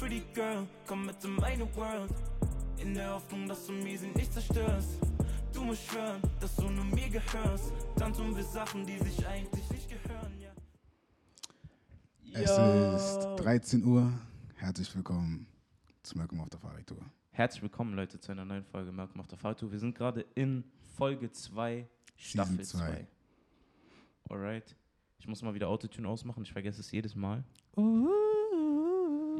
pretty girl, komm mit in meine World. In der Hoffnung, dass du mir sie nicht zerstörst. Du musst schwören, dass du nur mir gehörst. Dann tun wir Sachen, die sich eigentlich nicht gehören, ja. Es ist 13 Uhr. Herzlich willkommen zu Malcolm auf der Fahrradtour. Herzlich willkommen, Leute, zu einer neuen Folge Malcolm auf der Fahrtour. Wir sind gerade in Folge 2, Staffel Season zwei. 2. Alright. Ich muss mal wieder Autotune ausmachen, ich vergesse es jedes Mal.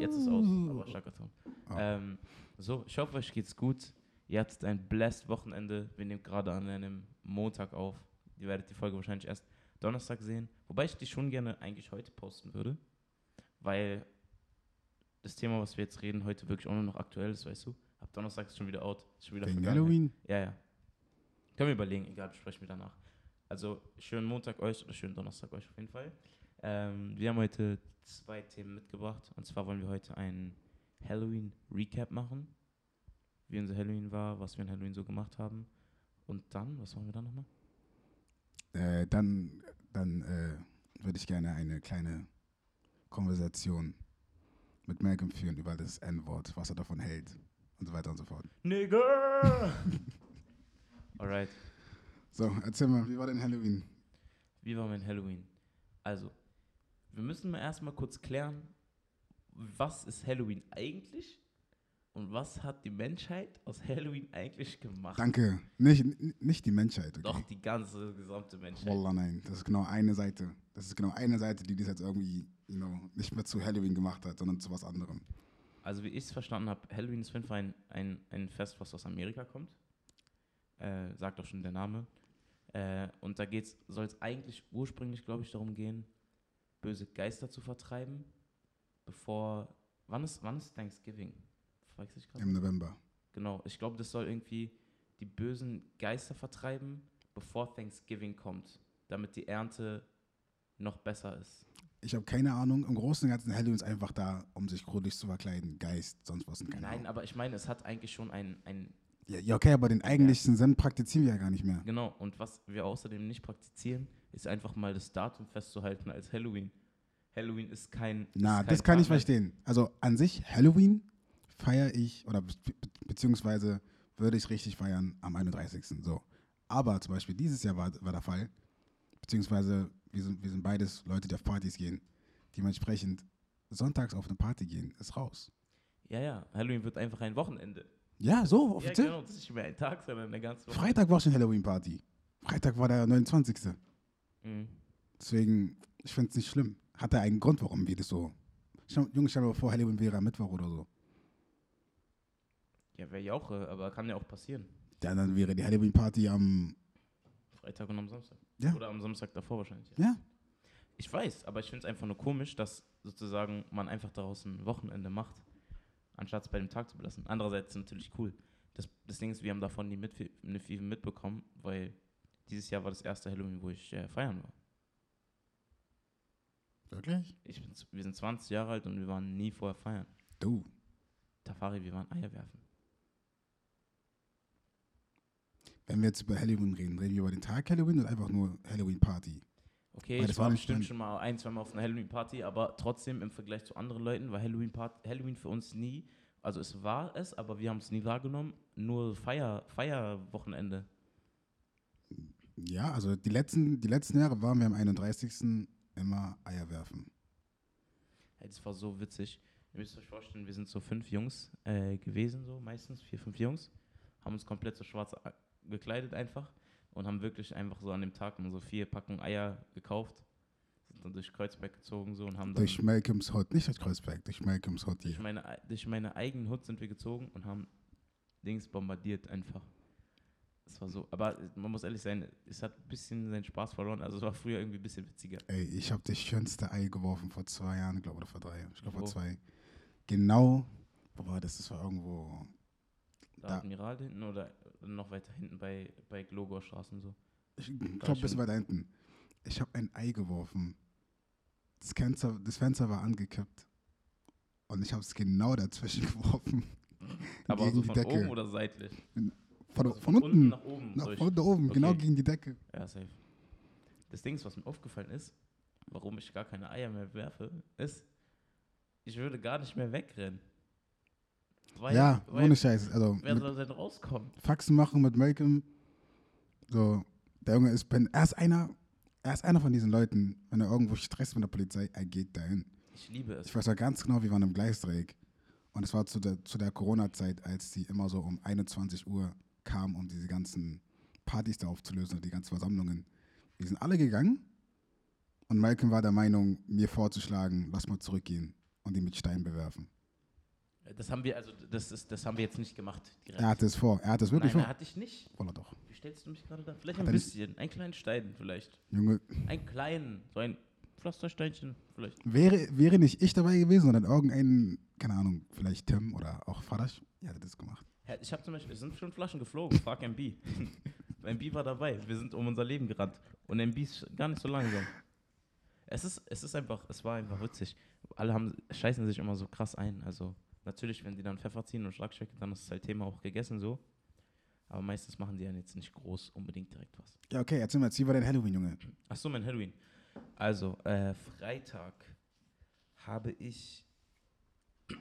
Jetzt ist aus, aber Schackerton. Oh. Ähm, so, ich hoffe, euch geht's gut. Ihr hattet ein blessed Wochenende. Wir nehmen gerade an einem Montag auf. Ihr werdet die Folge wahrscheinlich erst Donnerstag sehen. Wobei ich die schon gerne eigentlich heute posten würde. Weil das Thema, was wir jetzt reden, heute wirklich auch nur noch aktuell ist, weißt du? Ab Donnerstag ist schon wieder out. Ist schon wieder Wegen. Halloween? Ja, ja. Können wir überlegen, egal, besprechen wir danach. Also, schönen Montag euch oder schönen Donnerstag euch auf jeden Fall. Ähm, wir haben heute zwei Themen mitgebracht. Und zwar wollen wir heute einen Halloween-Recap machen. Wie unser Halloween war, was wir an Halloween so gemacht haben. Und dann, was machen wir dann nochmal? Äh, dann dann äh, würde ich gerne eine kleine Konversation mit Malcolm führen über das N-Wort, was er davon hält und so weiter und so fort. Nigger! Alright. So, erzähl mal, wie war denn Halloween? Wie war mein Halloween? Also, wir müssen mal erstmal kurz klären, was ist Halloween eigentlich und was hat die Menschheit aus Halloween eigentlich gemacht? Danke. Nicht, nicht die Menschheit, okay? Doch, die ganze gesamte Menschheit. Wallah, nein. Das ist genau eine Seite. Das ist genau eine Seite, die das jetzt irgendwie, you know, nicht mehr zu Halloween gemacht hat, sondern zu was anderem. Also, wie ich es verstanden habe, Halloween ist auf ein, ein, ein Fest, was aus Amerika kommt. Äh, sagt auch schon der Name. Äh, und da soll es eigentlich ursprünglich, glaube ich, darum gehen, böse Geister zu vertreiben, bevor. Wann ist, wann ist Thanksgiving? Verwechsel ich gerade? Im November. Genau, ich glaube, das soll irgendwie die bösen Geister vertreiben, bevor Thanksgiving kommt, damit die Ernte noch besser ist. Ich habe keine Ahnung. Im Großen und Ganzen Halloween ist einfach da, um sich gruselig zu verkleiden. Geist, sonst was. Keine Nein, Ahnung. aber ich meine, es hat eigentlich schon ein, ein Ja, ja, okay, aber den eigentlichen Sinn praktizieren wir ja gar nicht mehr. Genau, und was wir außerdem nicht praktizieren, ist einfach mal das Datum festzuhalten als Halloween. Halloween ist kein. Na, ist kein das kann ich Tag mehr- verstehen. Also an sich, Halloween feiere ich, oder be beziehungsweise würde ich richtig feiern am 31. So. Aber zum Beispiel dieses Jahr war, war der Fall, beziehungsweise wir sind, wir sind beides Leute, die auf Partys gehen. Dementsprechend sonntags auf eine Party gehen, ist raus. Ja, ja, Halloween wird einfach ein Wochenende. Ja, so, Ja, offiziell. genau, das ist nicht mehr ein Tag, sondern eine ganze Woche. Freitag war schon Halloween-Party. Freitag war der 29. Mhm. Deswegen, ich finde es nicht schlimm. Hat er einen Grund, warum wir das so. Schau, Junge, stell dir mal vor, Halloween wäre am Mittwoch oder so. Ja, wäre ja auch, äh, aber kann ja auch passieren. Ja, dann wäre die Halloween-Party am. Freitag und am Samstag. Ja. Oder am Samstag davor wahrscheinlich. Ja. Ja, Ich weiß, aber ich finde es einfach nur komisch, dass sozusagen man einfach daraus ein Wochenende macht, anstatt es bei dem Tag zu belassen. Andererseits ist es natürlich cool. Das, das Ding ist, wir haben davon nie mit, nicht viel mitbekommen, weil dieses Jahr war das erste Halloween, wo ich äh, feiern war. wirklich? Ich bin, wir sind 20 Jahre alt und wir waren nie vorher feiern. Du. Tafari, wir waren Eier werfen. Wenn wir jetzt über Halloween reden, reden wir über den Tag Halloween oder einfach nur Halloween-Party? Okay, Weil ich war bestimmt schon mal ein, zwei Mal auf einer Halloween-Party, aber trotzdem im Vergleich zu anderen Leuten war Halloween, Part Halloween für uns nie, also es war es, aber wir haben es nie wahrgenommen, nur Feier, Feierwochenende. Ja, also die letzten, die letzten Jahre waren wir am 31. immer Eier werfen. Das war so witzig. Ihr müsst euch vorstellen, wir sind so fünf Jungs äh, gewesen, so meistens, vier, fünf Jungs, haben uns komplett so schwarz a- gekleidet einfach und haben wirklich einfach so an dem Tag nur so vier Packungen Eier gekauft, sind dann durch Kreuzberg gezogen so und haben dann Durch Malcolms Hut, nicht durch Kreuzberg, durch Malcolms Hut durch hier. meine, ei- durch meine eigenen Hut sind wir gezogen und haben Dings bombardiert einfach. Es war so, aber man muss ehrlich sein, es hat ein bisschen seinen Spaß verloren, also es war früher irgendwie ein bisschen witziger. Ey, ich habe das schönste Ei geworfen vor zwei Jahren, glaube oder vor drei. Ich glaube vor zwei. Genau, wo war das? Das war irgendwo. Da. Admiral hinten oder noch weiter hinten bei, bei Glogor Straßen so. Ich glaube, ein bisschen weiter hinten. Ich habe ein Ei geworfen. Das Fenster, das Fenster war angekippt. Und ich habe es genau dazwischen geworfen. Aber Gegen so die von Decke. oben oder seitlich? Von, Also von, unten. nach oben. Nach, von oben, genau Okay. gegen die Decke. Ja, safe. Das Ding, ist, was mir aufgefallen ist, warum ich gar keine Eier mehr werfe, ist, ich würde gar nicht mehr wegrennen. Weil, ja, weil, ohne Scheiß. Also Wer soll denn rauskommen? Faxen machen mit Malcolm. So, der Junge ist, wenn, er ist einer, er ist einer von diesen Leuten, wenn er irgendwo Stress mit der Polizei, er geht dahin. Ich liebe es. Ich weiß noch ganz genau, wir waren im Gleisdreieck. Und es war zu der, zu der Corona-Zeit, als die immer so um 21 Uhr kamen, um diese ganzen Partys da aufzulösen und die ganzen Versammlungen. Wir sind alle gegangen und Malcolm war der Meinung, mir vorzuschlagen, lass mal zurückgehen und ihn mit Steinen bewerfen. Das haben wir, also das ist, das haben wir jetzt nicht gemacht. direkt. Er hatte es vor. Er hatte es wirklich Nein, vor. hatte ich nicht. Voller doch. Wie stellst du mich gerade da? Vielleicht Hat ein bisschen. Einen kleinen Stein vielleicht. Junge, Einen kleinen. So ein Pflastersteinchen vielleicht. wäre, wäre nicht ich dabei gewesen, sondern irgendein, keine Ahnung, vielleicht Tim oder auch Fadasch, ihr hättet das gemacht. Ja, Ich habe zum Beispiel, es sind schon Flaschen geflogen. Frag MB. MB war dabei. Wir sind um unser Leben gerannt. Und MB ist gar nicht so langsam. Es ist, es ist einfach, es war einfach witzig. Alle haben, scheißen sich immer so krass ein. Also natürlich, wenn die dann Pfeffer ziehen und Schlagstücke, dann ist das halt Thema auch gegessen so. Aber meistens machen die dann jetzt nicht groß unbedingt direkt was. Ja, okay, erzähl mal, jetzt, wie war dein Halloween, Junge? Ach so, mein Halloween. Also, äh, Freitag habe ich.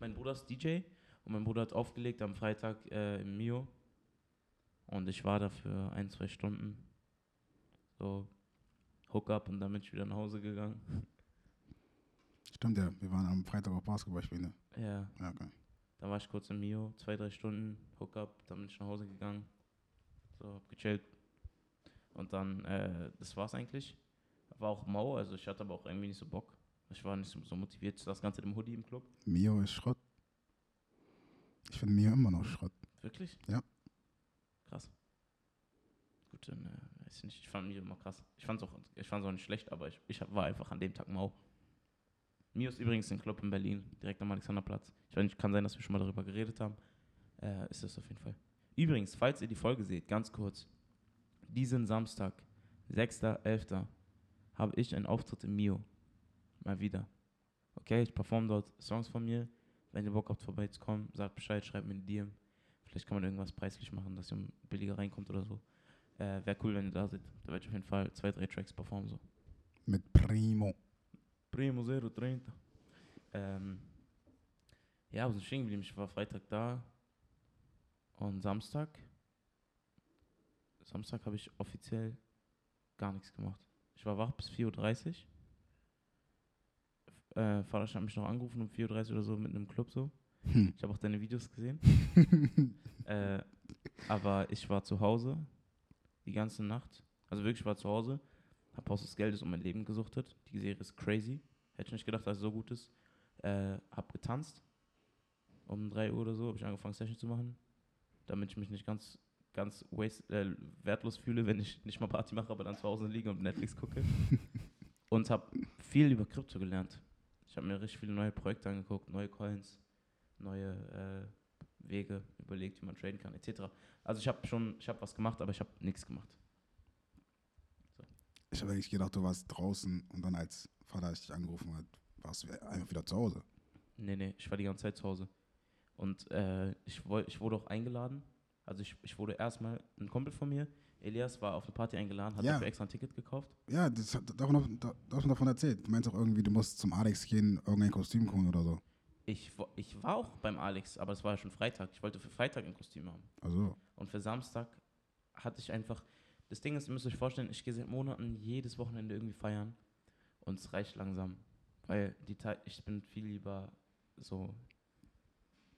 mein Bruder ist DJ und mein Bruder hat aufgelegt am Freitag äh, im Mio. Und ich war da für ein, zwei Stunden. So, Hookup und dann bin ich wieder nach Hause gegangen. Stimmt ja, wir waren am Freitag auf Basketball spielen, ne? Ja, Ja, okay. da war ich kurz im Mio, zwei, drei Stunden, Hookup, dann bin ich nach Hause gegangen. So, hab gechillt. Und dann, äh, das war's eigentlich. War auch mau, also ich hatte aber auch irgendwie nicht so Bock. Ich war nicht so, motiviert, das Ganze im Hoodie im Club. Mio ist Schrott. Ich finde Mio immer noch Schrott. Wirklich? Ja. Krass. Gut, dann äh, weiß ich nicht. Ich fand Mio immer krass. Ich fand's auch, ich fand's auch nicht schlecht, aber ich, ich war einfach an dem Tag mau. Mio ist übrigens ein Club in Berlin, direkt am Alexanderplatz. Ich weiß nicht, kann sein, dass wir schon mal darüber geredet haben. Äh, ist das auf jeden Fall. Übrigens, falls ihr die Folge seht, ganz kurz. Diesen Samstag, 6.11., habe ich einen Auftritt im Mio. Mal wieder. Okay, ich performe dort Songs von mir. Wenn ihr Bock habt, vorbeizukommen, sagt Bescheid, schreibt mir eine DM. Vielleicht kann man irgendwas preislich machen, dass ihr billiger reinkommt oder so. Äh, Wäre cool, wenn ihr da seid. Da werde ich auf jeden Fall zwei, drei Tracks performen. So. Mit Primo. Primo 030. Ähm, ja, wir sind stehen geblieben. Ich war Freitag da. Und Samstag. Samstag habe ich offiziell gar nichts gemacht. Ich war wach bis 4.30 Uhr. Äh, Vater hat mich noch angerufen um 4.30 Uhr oder so mit einem Club so. Hm. Ich habe auch deine Videos gesehen. äh, aber ich war zu Hause die ganze Nacht. Also wirklich, ich war zu Hause. Hab Haus des Geldes um mein Leben gesuchtet. Die Serie ist crazy. Hätte ich nicht gedacht, dass es so gut ist. Äh, hab getanzt. Um 3 Uhr oder so habe ich angefangen, Session zu machen. Damit ich mich nicht ganz, ganz waste, äh, wertlos fühle, wenn ich nicht mal Party mache, aber dann zu Hause liege und Netflix gucke. und habe viel über Krypto gelernt. Ich habe mir richtig viele neue Projekte angeguckt, neue Coins, neue äh, Wege überlegt, wie man traden kann, etc. Also ich habe schon, ich habe was gemacht, aber ich habe nichts gemacht. Ich habe eigentlich gedacht, du warst draußen und dann als Vater dich angerufen hat, warst du einfach wieder zu Hause. Nee, nee, ich war die ganze Zeit zu Hause. Und äh, ich, woll, ich wurde auch eingeladen. Also ich, ich wurde erstmal, ein Kumpel von mir, Elias, war auf eine Party eingeladen, hat Ja. dafür extra ein Ticket gekauft. Ja, das hat davon, da, davon, davon erzählt. Du meinst auch irgendwie, du musst zum Alex gehen, irgendein Kostüm holen oder so. Ich, ich war auch beim Alex, aber es war ja schon Freitag. Ich wollte für Freitag ein Kostüm haben. Also, Und für Samstag hatte ich einfach. Das Ding ist, ihr müsst euch vorstellen, ich gehe seit Monaten jedes Wochenende irgendwie feiern. Und es reicht langsam. Weil die Te ich bin viel lieber so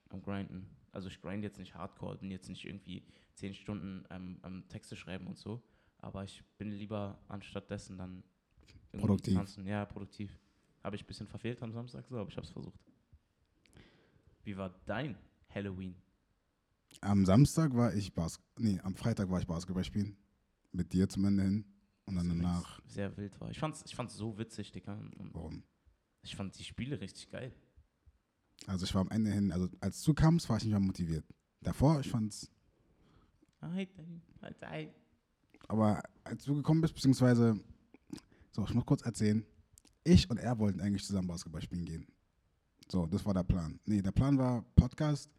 am Grinden. Also ich grind jetzt nicht hardcore, bin jetzt nicht irgendwie zehn Stunden am, am Texte schreiben und so. Aber ich bin lieber anstatt dessen dann Produktiv. tanzen. Ja, produktiv. Habe ich ein bisschen verfehlt am Samstag, so, aber ich habe es versucht. Wie war dein Halloween? am Samstag war ich Bas nee, am Freitag war ich Basketball spielen. Mit dir zum Ende hin. Und dann danach, Sehr wild war. Ich fand's, ich fand's so witzig, Digga. Und warum? Ich fand die Spiele richtig geil. Also ich war am Ende hin, also als du kamst, war ich nicht mehr motiviert. Davor, ich fand's, aber als du gekommen bist, beziehungsweise, so, ich muss kurz erzählen, ich und er wollten eigentlich zusammen Basketball spielen gehen. So, das war der Plan. Nee, der Plan war Podcast.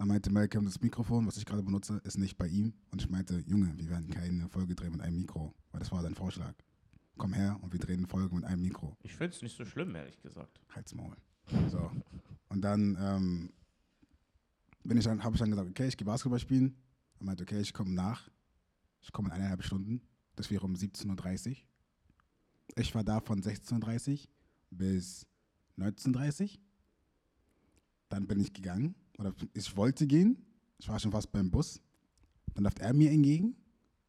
Da meinte Malcolm, das Mikrofon, was ich gerade benutze, ist nicht bei ihm. Und ich meinte, Junge, wir werden keine Folge drehen mit einem Mikro. Weil das war sein Vorschlag. Komm her und wir drehen eine Folge mit einem Mikro. Ich find's nicht so schlimm, ehrlich gesagt. Halt's Maul. So. Und dann ähm, bin ich dann, habe ich dann gesagt, okay, ich gehe Basketball spielen. Er meinte, okay, ich komme nach. Ich komme in eineinhalb Stunden. Das wäre um 17.30 Uhr. Ich war da von 16.30 Uhr bis 19.30 Uhr. Dann bin ich gegangen. Oder ich wollte gehen. Ich war schon fast beim Bus. Dann läuft er mir entgegen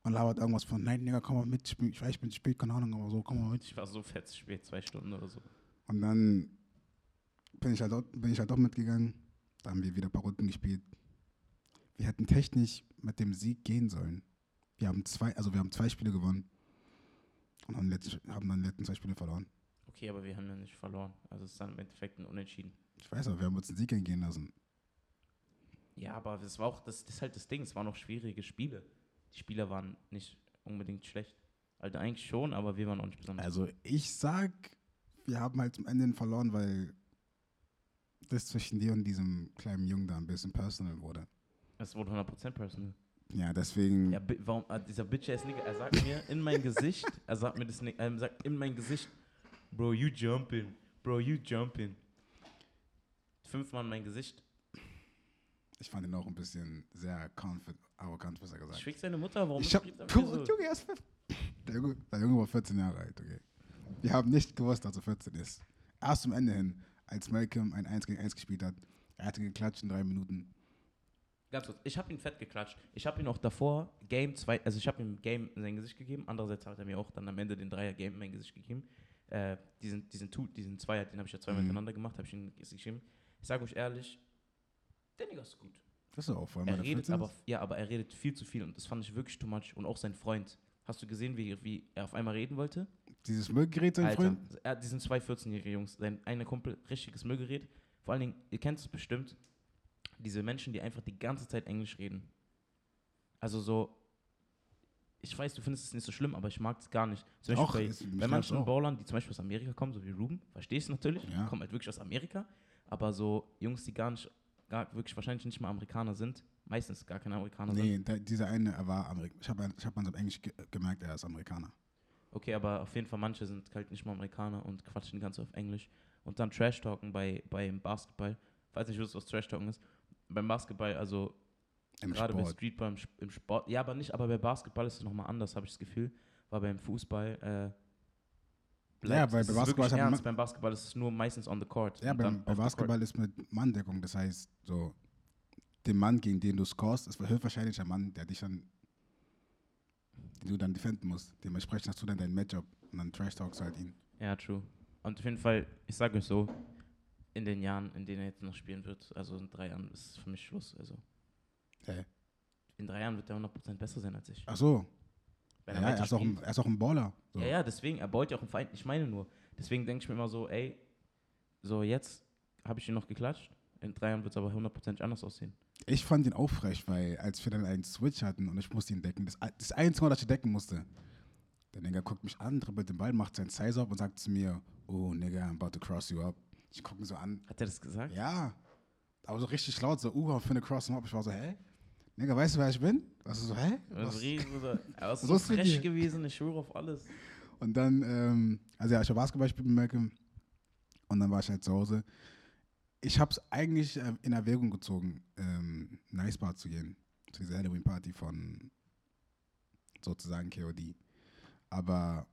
und labert irgendwas von, nein, Digga, komm mal mit. Ich, bin, ich weiß, ich bin spät, keine Ahnung, aber so, komm mal mit. Ich war so fett spät, zwei Stunden oder so. Und dann bin ich halt, dort, bin ich halt doch mitgegangen. Da haben wir wieder ein paar Runden gespielt. Wir hätten technisch mit dem Sieg gehen sollen. Wir haben zwei, also wir haben zwei Spiele gewonnen und haben, letzt, haben dann die letzten zwei Spiele verloren. Okay, aber wir haben ja nicht verloren. Also es ist dann im Endeffekt ein Unentschieden. Ich weiß aber, wir haben uns einen Sieg entgehen lassen. Ja, aber das war auch, das, das ist halt das Ding, es waren auch schwierige Spiele. Die Spieler waren nicht unbedingt schlecht. Also eigentlich schon, aber wir waren auch nicht besonders. Also ich sag, wir haben halt zum Ende verloren, weil das zwischen dir und diesem kleinen Jungen da ein bisschen personal wurde. Es wurde 100% personal. Ja, deswegen. Ja, warum, ah, dieser bitch-ass Nigga, er sagt mir in mein Gesicht, er sagt mir das, er sagt in mein Gesicht, Bro, you jumping, Bro, you jumping. Fünfmal in mein Gesicht. Ich fand ihn auch ein bisschen sehr arrogant, was er gesagt hat. Schwieg seine Mutter, warum Ich hab? Junge, er ist der Junge, der Junge war 14 Jahre alt, okay. Wir haben nicht gewusst, dass er 14 ist. Erst zum Ende hin, als Malcolm ein 1 gegen 1 gespielt hat, er hatte geklatscht in drei Minuten. Ganz kurz, ich habe ihn fett geklatscht. Ich habe ihn auch davor Game 2, also ich habe ihm Game in sein Gesicht gegeben. Andererseits hat er mir auch dann am Ende den Dreier Game in mein Gesicht gegeben. Äh, diesen, diesen, Two, diesen Zweier, den habe ich ja zweimal Mhm. hintereinander gemacht, habe ich ihm geschrieben. Ich sage euch ehrlich, der ist gut. Das ist auch vor allem, Er redet 14 aber, ja, aber er redet viel zu viel und das fand ich wirklich too much. Und auch sein Freund. Hast du gesehen, wie, wie er auf einmal reden wollte? Dieses Müllgerät, sein Alter, Freund? er, die sind zwei 14-jährige Jungs. Sein eine Kumpel, richtiges Müllgerät. Vor allen Dingen, ihr kennt es bestimmt, diese Menschen, die einfach die ganze Zeit Englisch reden. Also so, ich weiß, du findest es nicht so schlimm, aber ich mag es gar nicht. Zum Beispiel Auch, bei, ist- bei manchen. Bowlern, die zum Beispiel aus Amerika kommen, so wie Ruben, verstehe ich es natürlich, Ja. kommen halt wirklich aus Amerika, aber so Jungs, die gar nicht, gar wirklich wahrscheinlich nicht mal Amerikaner sind, meistens gar keine Amerikaner sind. Nee, dieser eine, er war Amerikaner. Ich habe ich hab an seinem Englisch ge gemerkt, er ist Amerikaner. Okay, aber auf jeden Fall manche sind halt nicht mal Amerikaner und quatschen ganz auf Englisch. Und dann Trash-Talken bei, beim Basketball. Ich weiß nicht, was Trash-Talken ist. Beim Basketball, also Im gerade bei Sport. Streetball, im, im Sport. Ja, aber nicht, aber bei Basketball ist es nochmal anders, habe ich das Gefühl. Weil beim Fußball, äh, Ja, bleibt- weil es bei Basketball ist ernst. Beim Basketball ist es nur meistens on the court. Ja, beim, bei Basketball ist mit Manndeckung. Das heißt, so, den Mann, gegen den du scorest, ist höchstwahrscheinlich der Mann, der dich dann, den du dann defenden musst. Dementsprechend hast du dann dein Matchup und dann trash talkst du halt ihn. Ja, true. Und auf jeden Fall, ich sage euch so, in den Jahren, in denen er jetzt noch spielen wird, also in drei Jahren, ist für mich Schluss. Also Hä? in drei Jahren wird er 100% besser sein als ich. Ach so. Wenn Ja, er er, weiter ist auch ein, er ist auch ein Baller. So. Ja, ja, deswegen, er baut ja auch einen Feind. Ich meine nur, deswegen denke ich mir immer so, ey, so jetzt habe ich ihn noch geklatscht. In drei Jahren wird es aber 100% anders aussehen. Ich fand ihn auch frech, weil als wir dann einen Switch hatten und ich musste ihn decken, das, das Einzige, was ich decken musste, der Nigga guckt mich an, dribbelt den Ball, macht seinen Size up und sagt zu mir, oh Nigga, I'm about to cross you up. Ich gucke ihn so an, Hat er das gesagt? ja, aber so richtig laut, so, uh, für eine Cross him up. Ich war so, hä? Nigga, weißt du, wer ich bin? Was ist so, hä? Was? ist riesen, er ist so frech gewesen, ich schwöre auf alles. Und dann, ähm, also ja, ich habe Basketball gespielt mit Malcolm und dann war ich halt zu Hause. Ich habe es eigentlich äh, in Erwägung gezogen, ähm, Nice Bar zu gehen, zu dieser Halloween-Party von sozusagen KOD. Aber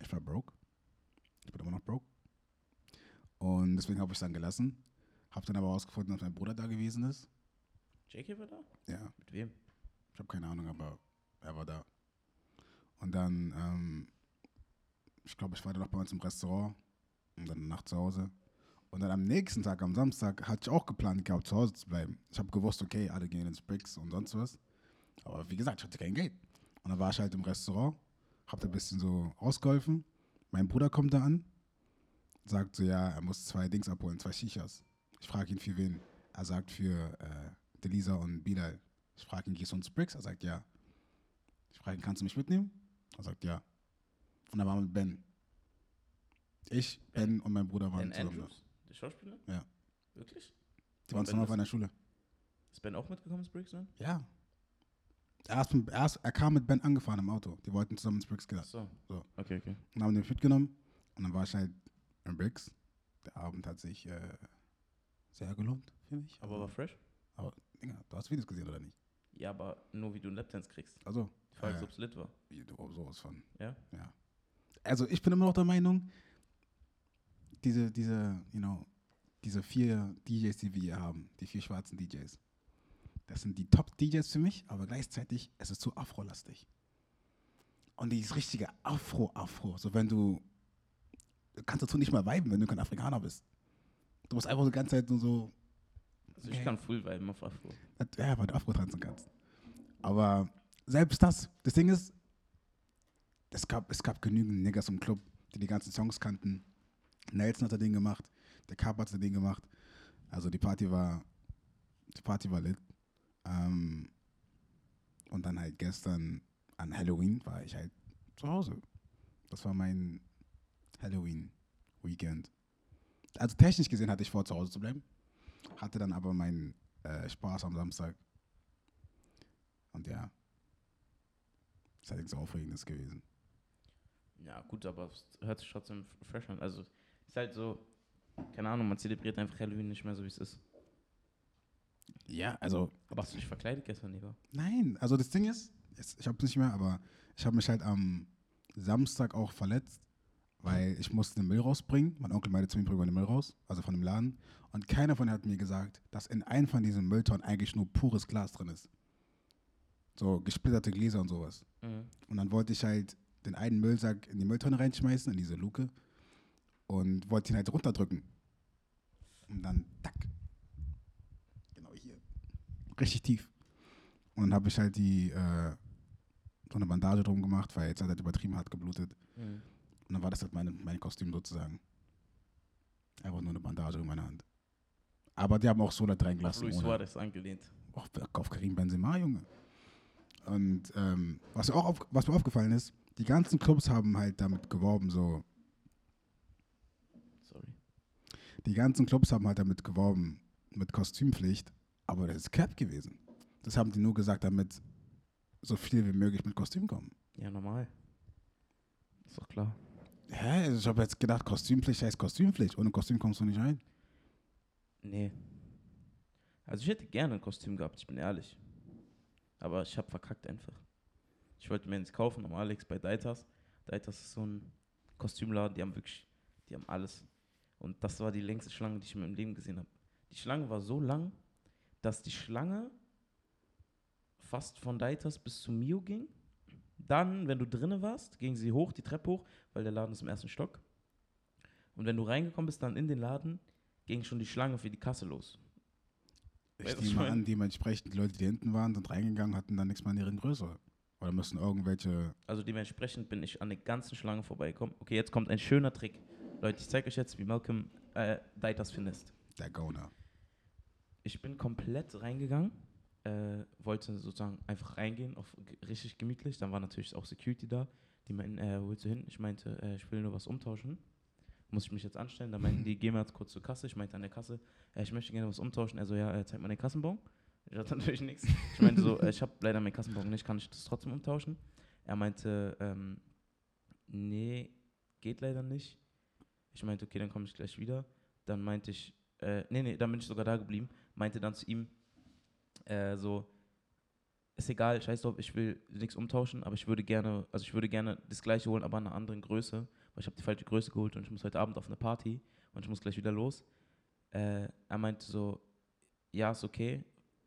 ich war broke. Ich bin immer noch broke. Und deswegen habe ich es dann gelassen. Habe dann aber herausgefunden, dass mein Bruder da gewesen ist. JK war da? Ja, Mit wem? ich habe keine Ahnung, aber er war da. Und dann, ähm, ich glaube, ich war dann noch bei uns im Restaurant und dann Nacht zu Hause. Und dann am nächsten Tag, am Samstag, hatte ich auch geplant gehabt, zu Hause zu bleiben. Ich habe gewusst, okay, alle gehen ins Bricks und sonst was. Aber wie gesagt, ich hatte kein Geld. Und dann war ich halt im Restaurant, habe da ein bisschen so ausgeholfen. Mein Bruder kommt da an, sagt so, ja, er muss zwei Dings abholen, zwei Shishas. Ich frage ihn für wen. Er sagt für äh, Delisa und Bilal. Ich frage ihn, gehst du ins Bricks? Er sagt ja. Ich frage ihn, kannst du mich mitnehmen? Er sagt ja. Und waren wir mit Ben. Ich, Ben und mein Bruder waren Ben zusammen. Andrews? Der Schauspieler? Ja. Wirklich? Die waren zusammen auf einer Schule. Ist Ben auch mitgekommen ins Bricks dann? Ja. Er, ist er, ist, er kam mit Ben angefahren im Auto. Die wollten zusammen ins Bricks gehen. So. So. Okay, okay. Und haben den mitgenommen. Und dann war ich halt im Bricks. der Abend hat sich äh, sehr gelohnt, finde ich. Aber war fresh? aber, Digga, du hast Videos gesehen, oder nicht? Ja, aber nur wie du einen Lapdance kriegst. Also, Frage Äh. ob es lit war. wie du sowas von. Ja? Ja. Also ich bin immer noch der Meinung, diese, diese, you know, diese vier DJs, die wir hier haben, die vier schwarzen DJs, das sind die Top-DJs für mich, aber gleichzeitig es ist zu Afro-lastig. Und die ist richtige Afro-Afro. So wenn du, du kannst dazu nicht mal viben, wenn du kein Afrikaner bist. Du musst einfach die ganze Zeit nur so, Also Okay. ich kann full viben auf Afro. ja, weil du Afro tanzen kannst. Aber selbst das, das Ding ist, es gab, es gab genügend Niggas im Club, die die ganzen Songs kannten. Nelson hat das Ding gemacht, der Carp hat das Ding gemacht. Also die Party war, die Party war lit. Ähm, und dann halt gestern an Halloween war ich halt zu Hause. Das war mein Halloween-Weekend. Also technisch gesehen hatte ich vor, zu Hause zu bleiben. Hatte dann aber meinen äh, Spaß am Samstag. Und ja, ist halt nichts Aufregendes gewesen. Ja, gut, aber es hört sich trotzdem fresh an. Also, ist halt so, keine Ahnung, man zelebriert einfach Halloween nicht mehr so, wie es ist. Ja, also Aber hast du dich verkleidet gestern, Digga? Nein, also das Ding ist, ich habe es nicht mehr, aber ich habe mich halt am Samstag auch verletzt, weil ich musste den Müll rausbringen. Mein Onkel meinte zu mir, bring mal den Müll raus, also von dem Laden. Und keiner von denen hat mir gesagt, dass in einem von diesen Mülltonnen eigentlich nur pures Glas drin ist. So gesplitterte Gläser und sowas. Mhm. Und dann wollte ich halt den einen Müllsack in die Mülltonne reinschmeißen, in diese Luke. Und wollte ihn halt runterdrücken. Und dann, tack. Genau hier. Richtig tief. Und dann habe ich halt die, äh, so eine Bandage drum gemacht, weil jetzt hat er übertrieben hart geblutet. Mhm. Und dann war das halt meine, mein Kostüm sozusagen. Einfach nur eine Bandage in meiner Hand. Aber die haben auch so da Auf reingelassen. Luis Suarez angelehnt. auf, auf Karim Benzema, Junge. Und ähm, was, mir auch auf, was mir aufgefallen ist, die ganzen Clubs haben halt damit geworben, so, Sorry. die ganzen Clubs haben halt damit geworben, mit Kostümpflicht, aber das ist Cap gewesen. Das haben die nur gesagt, damit so viel wie möglich mit Kostüm kommen. Ja, normal. Ist doch klar. Hä? Ich habe jetzt gedacht, Kostümpflicht heißt Kostümpflicht. Ohne Kostüm kommst du nicht rein. Nee. Also ich hätte gerne ein Kostüm gehabt, ich bin ehrlich. Aber ich habe verkackt einfach. Ich wollte mir eins kaufen am Alex bei Deitas. Deitas ist so ein Kostümladen, die haben wirklich, die haben alles. Und das war die längste Schlange, die ich in meinem Leben gesehen habe. Die Schlange war so lang, dass die Schlange fast von Deitas bis zu Mio ging. Dann, wenn du drinnen warst, ging sie hoch, die Treppe hoch, weil der Laden ist im ersten Stock. Und wenn du reingekommen bist, dann in den Laden, ging schon die Schlange für die Kasse los. Ich Weißt nehme ich an, dementsprechend die Leute, die hinten waren, sind reingegangen, hatten dann nichts mehr in deren Größe. Oder müssen irgendwelche Also dementsprechend bin ich an der ganzen Schlange vorbeigekommen. Okay, jetzt kommt ein schöner Trick. Leute, ich zeige euch jetzt, wie Malcolm äh, Deitas findet. der Gauner. Ich bin komplett reingegangen, äh, wollte sozusagen einfach reingehen, auf richtig gemütlich. Dann war natürlich auch Security da. Die meinten, äh, wo willst du hin? Ich meinte, äh, ich will nur was umtauschen. Muss ich mich jetzt anstellen? Dann meinten die, geh mal jetzt kurz zur Kasse. Ich meinte an der Kasse, äh, ich möchte gerne was umtauschen. Er so, ja, äh, zeig mal den Kassenbon. Ich hatte natürlich nichts. Ich meinte so, äh, ich habe leider meinen Kassenbon nicht, kann ich das trotzdem umtauschen? Er meinte, ähm, nee, geht leider nicht. Ich meinte, okay, dann komme ich gleich wieder. Dann meinte ich, äh, nee, nee, dann bin ich sogar da geblieben. Meinte dann zu ihm, äh, so, ist egal, scheiß drauf, ich will nichts umtauschen, aber ich würde gerne, also ich würde gerne das gleiche holen, aber in einer anderen Größe, weil ich habe die falsche Größe geholt und ich muss heute Abend auf eine Party und ich muss gleich wieder los. Äh, er meinte so, ja, ist okay,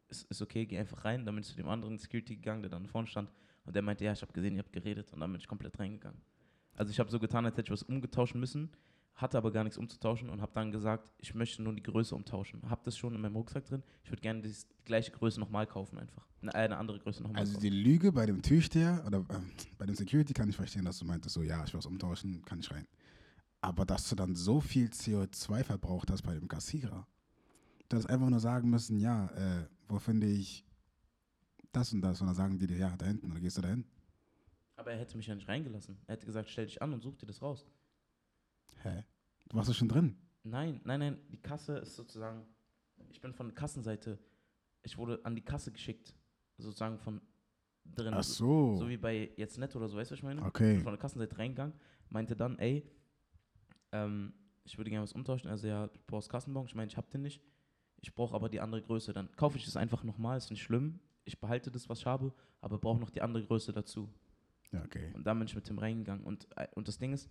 ist, ist okay, geh einfach rein. Dann bin ich zu dem anderen Security gegangen, der dann vorne stand und der meinte, ja, ich habe gesehen, ihr habt geredet und dann bin ich komplett reingegangen. Also ich habe so getan, als hätte ich was umgetauschen müssen, hatte aber gar nichts umzutauschen und habe dann gesagt, ich möchte nur die Größe umtauschen. Habe das schon in meinem Rucksack drin. Ich würde gerne die gleiche Größe nochmal kaufen einfach. Eine, eine andere Größe nochmal Also kaufen. die Lüge bei dem Türsteher oder ähm, bei dem Security kann ich verstehen, dass du meintest, so ja, ich will was umtauschen, kann ich rein. Aber dass du dann so viel CO2 verbraucht hast bei dem Kassierer, du hast einfach nur sagen müssen, ja, äh, wo finde ich das und das? Und dann sagen die dir, ja, da hinten, dann gehst du da hin. Aber er hätte mich ja nicht reingelassen. Er hätte gesagt, stell dich an und such dir das raus. Hä? Du warst doch schon drin. Nein, nein, nein, die Kasse ist sozusagen, ich bin von der Kassenseite, ich wurde an die Kasse geschickt, sozusagen von drin. Ach so. So wie bei jetzt Netto oder so, weißt du, was ich meine? Okay. Von der Kassenseite reingegangen, meinte dann, ey, ähm, ich würde gerne was umtauschen. Also ja, du brauchst Kassenbon. Ich meine, ich habe den nicht. Ich brauche aber die andere Größe. Dann kaufe ich das einfach nochmal, ist nicht schlimm. Ich behalte das, was ich habe, aber brauche noch die andere Größe dazu. Ja, okay. Und dann bin ich mit dem reingegangen. Und, äh, und das Ding ist,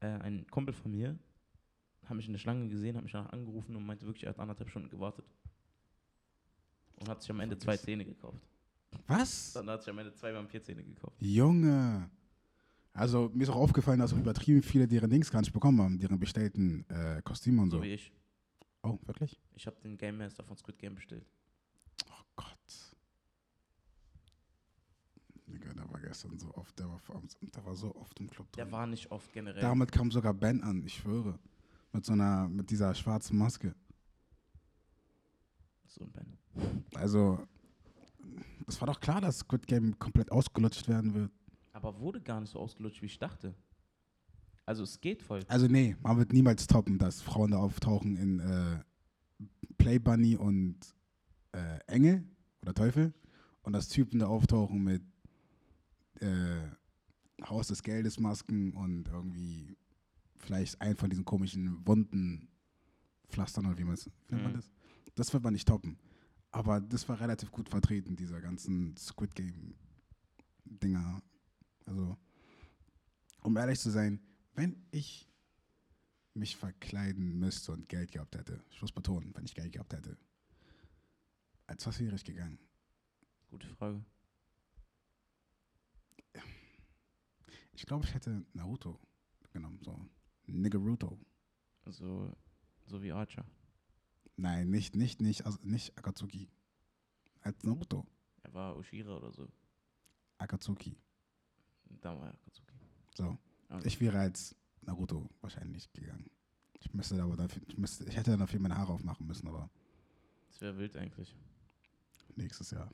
äh, ein Kumpel von mir hat mich in der Schlange gesehen, hat mich danach angerufen und meinte wirklich, er hat anderthalb Stunden gewartet. Und hat sich am Ende zwei. Zähne gekauft. Was? Dann hat sich am Ende zwei Vampirzähne gekauft. Junge. Also mir ist auch aufgefallen, dass auch übertrieben viele deren Dings gar nicht bekommen haben, deren bestellten äh, Kostüme und So so. wie ich. Oh, wirklich? Ich habe den Game Master von Squid Game bestellt. Oh Gott. Digga, der war gestern so oft, der war, der war so oft im Club drin. Der war nicht oft generell. Damit kam sogar Ben an, ich schwöre. Mit so einer, mit dieser schwarzen Maske. so ein Ben. Also, es war doch klar, dass Squid Game komplett ausgelutscht werden wird. Aber wurde gar nicht so ausgelutscht, wie ich dachte. Also es geht voll. Also, nee, man wird niemals toppen, dass Frauen da auftauchen in äh, Play Bunny und äh, Engel oder Teufel und dass Typen da auftauchen mit äh, Haus des Geldes Masken und irgendwie vielleicht ein von diesen komischen Wunden Pflastern oder wie man es wie nennt man Mhm. das? Das wird man nicht toppen. Aber das war relativ gut vertreten, dieser ganzen Squid Game Dinger. Also, um ehrlich zu sein, wenn ich mich verkleiden müsste und Geld gehabt hätte, ich muss betonen, wenn ich Geld gehabt hätte, als was wäre ich gegangen? Gute Frage. Ich glaube, ich hätte Naruto genommen, so Niggeruto. So, so wie Archer. Nein, nicht, nicht, nicht, also nicht Akatsuki. Als Naruto. Er war Ushira oder so. Akatsuki. Da war Akatsuki. So. Ah. Ich wäre als Naruto wahrscheinlich gegangen. Ich müsste aber dafür, ich, müsste, ich hätte dafür meine Haare aufmachen müssen, aber Das wäre wild eigentlich. nächstes Jahr.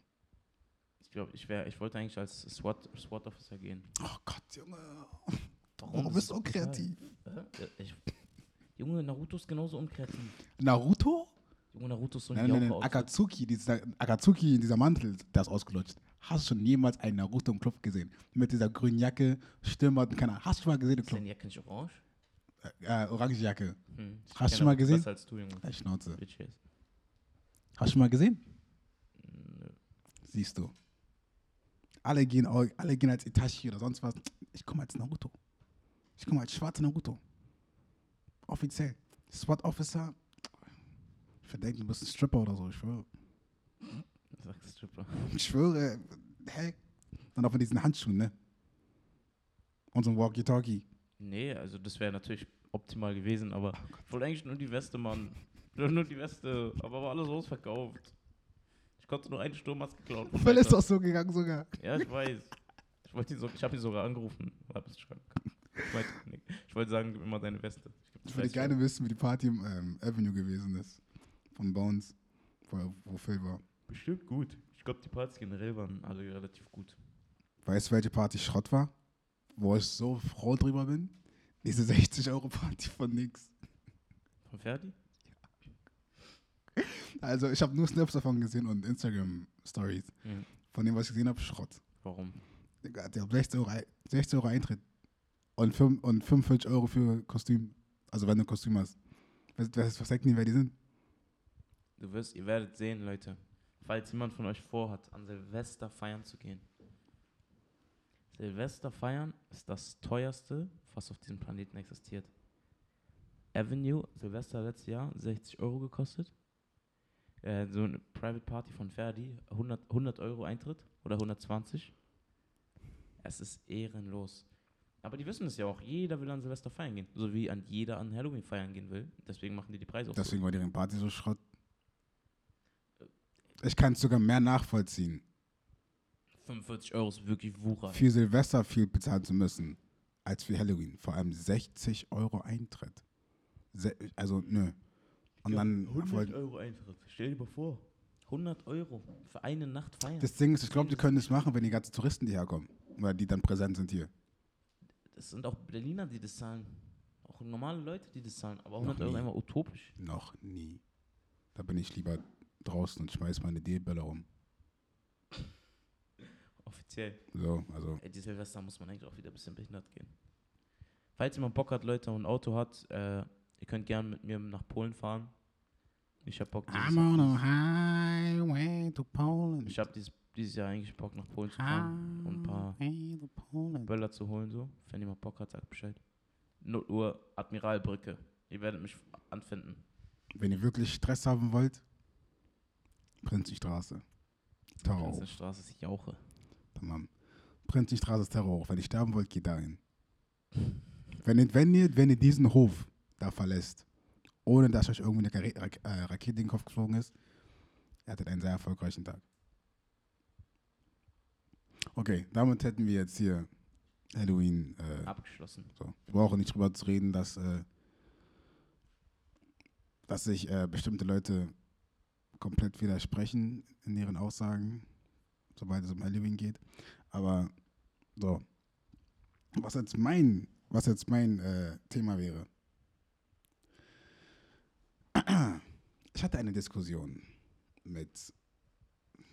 Ich glaube, ich wäre, ich wollte eigentlich als SWAT, SWAT Officer gehen. Oh Gott, Junge. Warum? Du Das bist ist so doch total- kreativ. Hä? Ja, ich, Junge, Naruto ist genauso unkreativ. Naruto? Junge, Naruto ist so ein Nein, nein, nein. Jauche-Outfit. Akatsuki, dieser, Akatsuki, dieser Mantel, der ist ausgelutscht. Hast du schon jemals einen Naruto im Club gesehen? Mit dieser grünen Jacke, Stirnband, keine Ahnung. Hast du schon mal gesehen im Ist deine Club? Jacke nicht orange? Äh, äh, orange Jacke. Hm, Hast du schon mal gesehen? Besser als du, Junge. Halt Schnauze. Bitch ass. Hast du schon mal gesehen? Nö. Siehst du. Alle gehen, alle gehen als Itachi oder sonst was. Ich komme als Naruto. Ich komme als schwarzer Naruto. Offiziell. SWAT Officer. Ich verdenke, du bist ein Stripper oder so, ich schwöre. Sagst Stripper. Ich schwöre. Hä? Dann auch mit diesen Handschuhen, ne? Und so ein Walkie-Talkie. Nee, also das wäre natürlich optimal gewesen, aber ich wollte eigentlich nur die Weste, Mann. Ich nur die Weste, aber war alles ausverkauft. Ich konnte nur eine Sturmmaske klauen. Phil ist doch so gegangen sogar. Ja, ich weiß. Ich, wollte ihn so, ich habe ihn sogar angerufen. Hab es. Ich, meinte, nee. ich wollte sagen, gib mir mal deine Weste. Ich dir würde 30 gerne Euro. wissen, wie die Party im ähm, Avenue gewesen ist. Von Bones. Wo, wo Phil war. Bestimmt gut. Ich glaube, die Partys generell waren alle relativ gut. Weißt du, welche Party Schrott war? Wo ich so froh drüber bin? Diese 60-Euro-Party von nix. Von Ferdi? Also, ich habe nur Snaps davon gesehen und Instagram-Stories. Mhm. Von dem, was ich gesehen habe, Schrott. Warum? Digga, Der hat 60 Euro, Ei- 60 Euro Eintritt. Und, fünf- und 45 Euro für Kostüm. Also, wenn du ein Kostüm hast. Was, was, denken die, wer die sind? Du wirst, ihr werdet sehen, Leute. Falls jemand von euch vorhat, an Silvester feiern zu gehen. Silvester feiern ist das teuerste, was auf diesem Planeten existiert. Avenue, Silvester letztes Jahr, 60 Euro gekostet. Äh, so eine Private Party von Ferdi, 100, 100 Euro Eintritt oder 120. Es ist ehrenlos. Aber die wissen es ja auch. Jeder will an Silvester feiern gehen. So wie an jeder an Halloween feiern gehen will. Deswegen machen die die Preise auch so. Deswegen war deren Party so Schrott. Ich kann es sogar mehr nachvollziehen. 45 Euro ist wirklich Wucher. für Silvester viel bezahlen zu müssen, als für Halloween. Vor allem 60 Euro Eintritt. Se also, nö. Und dann 100 wollt- Euro Eintritt. Stell dir mal vor. 100 Euro für eine Nacht feiern. das Ding ist, ich glaube, die können das machen, wenn die ganzen Touristen, die herkommen. Oder die dann präsent sind hier. Das sind auch Berliner, die das zahlen. Auch normale Leute, die das zahlen. Aber Noch 100 Euro nie. einfach utopisch. Noch nie. Da bin ich lieber draußen und schmeiß meine D-Bälle rum. Offiziell. So, also. Ey, die Silvester muss man eigentlich auch wieder ein bisschen behindert gehen. Falls jemand Bock hat, Leute, und ein Auto hat, äh, Ihr könnt gerne mit mir nach Polen fahren. Ich hab Bock, I'm dieses, on a highway to Poland. ich hab dieses, dieses Jahr eigentlich Bock, nach Polen zu fahren und ein paar. Böller zu holen, so. Wenn jemand Bock hat, sagt Bescheid. 0 Uhr, Admiralbrücke. Ihr werdet mich anfinden. Wenn ihr wirklich Stress haben wollt, Prinzenstraße. Terror. Prinzenstraße ist Jauche. Tamam. Prinzenstraße ist Terror. Wenn ihr sterben wollt, geht dahin. Wenn ihr, wenn ihr, wenn ihr diesen Hof da verlässt, ohne dass euch irgendwie eine Rak äh, Rakete in den Kopf geflogen ist, ihr hattet einen sehr erfolgreichen Tag. Okay, damit hätten wir jetzt hier Halloween. Äh, Abgeschlossen. so. Wir brauchen nicht drüber zu reden, dass, äh, dass sich äh, bestimmte Leute komplett widersprechen in ihren Aussagen, sobald es um Halloween geht. Aber so, was jetzt mein, was jetzt mein äh, Thema wäre. Ich hatte eine Diskussion mit,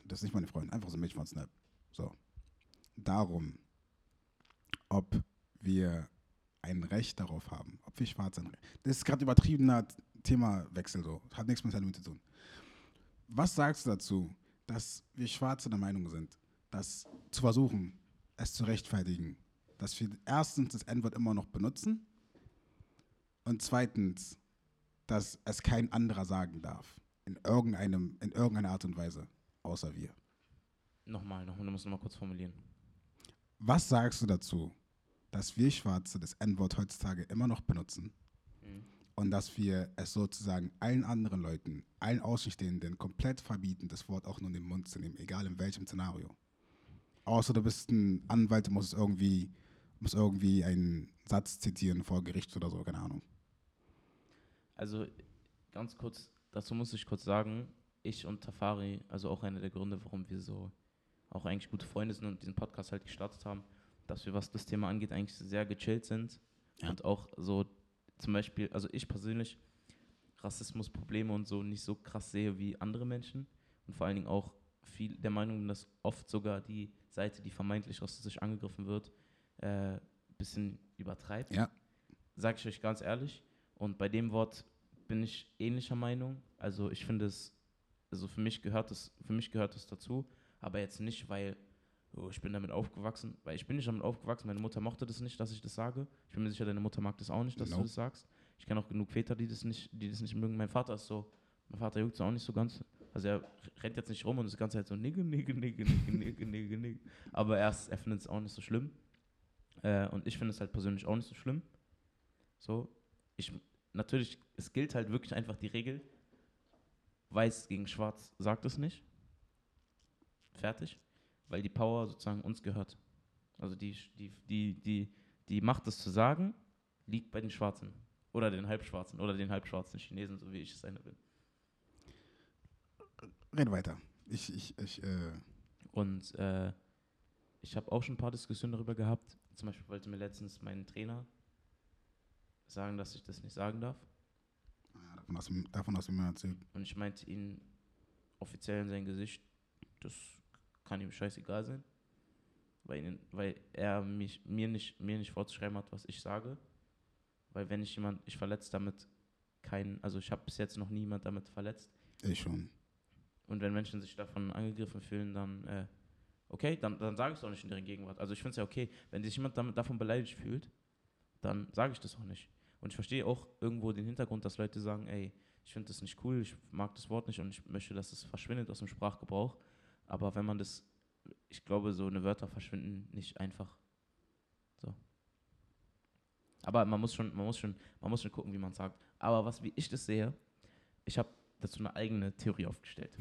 das ist nicht meine Freundin, einfach so ein Mädchen von Snap. So, darum, ob wir ein Recht darauf haben, ob wir Schwarze ein Recht. Das ist gerade übertriebener Themawechsel so, hat nichts mit Halloween zu tun. Was sagst du dazu, dass wir Schwarze der Meinung sind, dass zu versuchen, es zu rechtfertigen, dass wir erstens das N-Wort immer noch benutzen und zweitens, dass es kein anderer sagen darf, in, irgendeinem, in irgendeiner Art und Weise, außer wir. Nochmal, nochmal, du musst nochmal kurz formulieren. Was sagst du dazu, dass wir Schwarze das N-Wort heutzutage immer noch benutzen Mhm. und dass wir es sozusagen allen anderen Leuten, allen Außenstehenden komplett verbieten, das Wort auch nur in den Mund zu nehmen, egal in welchem Szenario? Außer du bist ein Anwalt, du musst irgendwie, musst irgendwie einen Satz zitieren vor Gericht oder so, keine Ahnung. Also ganz kurz, dazu muss ich kurz sagen, ich und Tafari, also auch einer der Gründe, warum wir so auch eigentlich gute Freunde sind und diesen Podcast halt gestartet haben, dass wir, was das Thema angeht, eigentlich sehr gechillt sind Ja. und auch so zum Beispiel, also ich persönlich Rassismusprobleme und so nicht so krass sehe wie andere Menschen und vor allen Dingen auch viel der Meinung dass oft sogar die Seite, die vermeintlich rassistisch angegriffen wird, äh, bisschen übertreibt. Ja. Sag ich euch ganz ehrlich. Und bei dem Wort bin ich ähnlicher Meinung. Also ich finde es, also für mich gehört es, für mich gehört es dazu, aber jetzt nicht, weil oh, ich bin damit aufgewachsen, weil ich bin nicht damit aufgewachsen. Meine Mutter mochte das nicht, dass ich das sage. Ich bin mir sicher, deine Mutter mag das auch nicht, dass du Nope. das sagst. Ich kenne auch genug Väter, die das nicht, die das nicht mögen. Mein Vater ist so, mein Vater juckt es auch nicht so ganz. Also er rennt jetzt nicht rum und ist die ganze Zeit so nigge, nigge, nigge, nigge, nigge, nigge, nigge. Aber er, ist- er findet es auch nicht so schlimm. Äh, und ich finde es halt persönlich auch nicht so schlimm. So, ich, natürlich, es gilt halt wirklich einfach die Regel, weiß gegen schwarz sagt es nicht. Fertig. Weil die Power sozusagen uns gehört. Also die, die, die, die, die Macht, das zu sagen, liegt bei den Schwarzen. Oder den Halbschwarzen. Oder den halbschwarzen Chinesen, so wie ich es einer bin. Red weiter. Ich, ich, ich, äh, Und äh, ich habe auch schon ein paar Diskussionen darüber gehabt. Zum Beispiel wollte mir letztens mein Trainer sagen, dass ich das nicht sagen darf. ja, davon, hast du, davon hast du mir erzählt. Und ich meinte ihn offiziell in sein Gesicht, das kann ihm scheißegal sein. Weil, ihn, weil er mich, mir, nicht, mir nicht vorzuschreiben hat, was ich sage. Weil wenn ich jemand, ich verletze damit keinen, also ich habe bis jetzt noch niemand damit verletzt. Ich schon. Und wenn Menschen sich davon angegriffen fühlen, dann, äh, okay, dann, dann sage ich es auch nicht in deren Gegenwart. Also ich finde es ja okay, wenn sich jemand damit, davon beleidigt fühlt, dann sage ich das auch nicht. Und ich verstehe auch irgendwo den Hintergrund, dass Leute sagen, ey, ich finde das nicht cool, ich mag das Wort nicht und ich möchte, dass es verschwindet aus dem Sprachgebrauch. Aber wenn man das, ich glaube, so eine Wörter verschwinden nicht einfach. So. Aber man muss schon, man muss schon, man muss schon gucken, wie man es sagt. Aber was, wie ich das sehe, ich habe dazu eine eigene Theorie aufgestellt.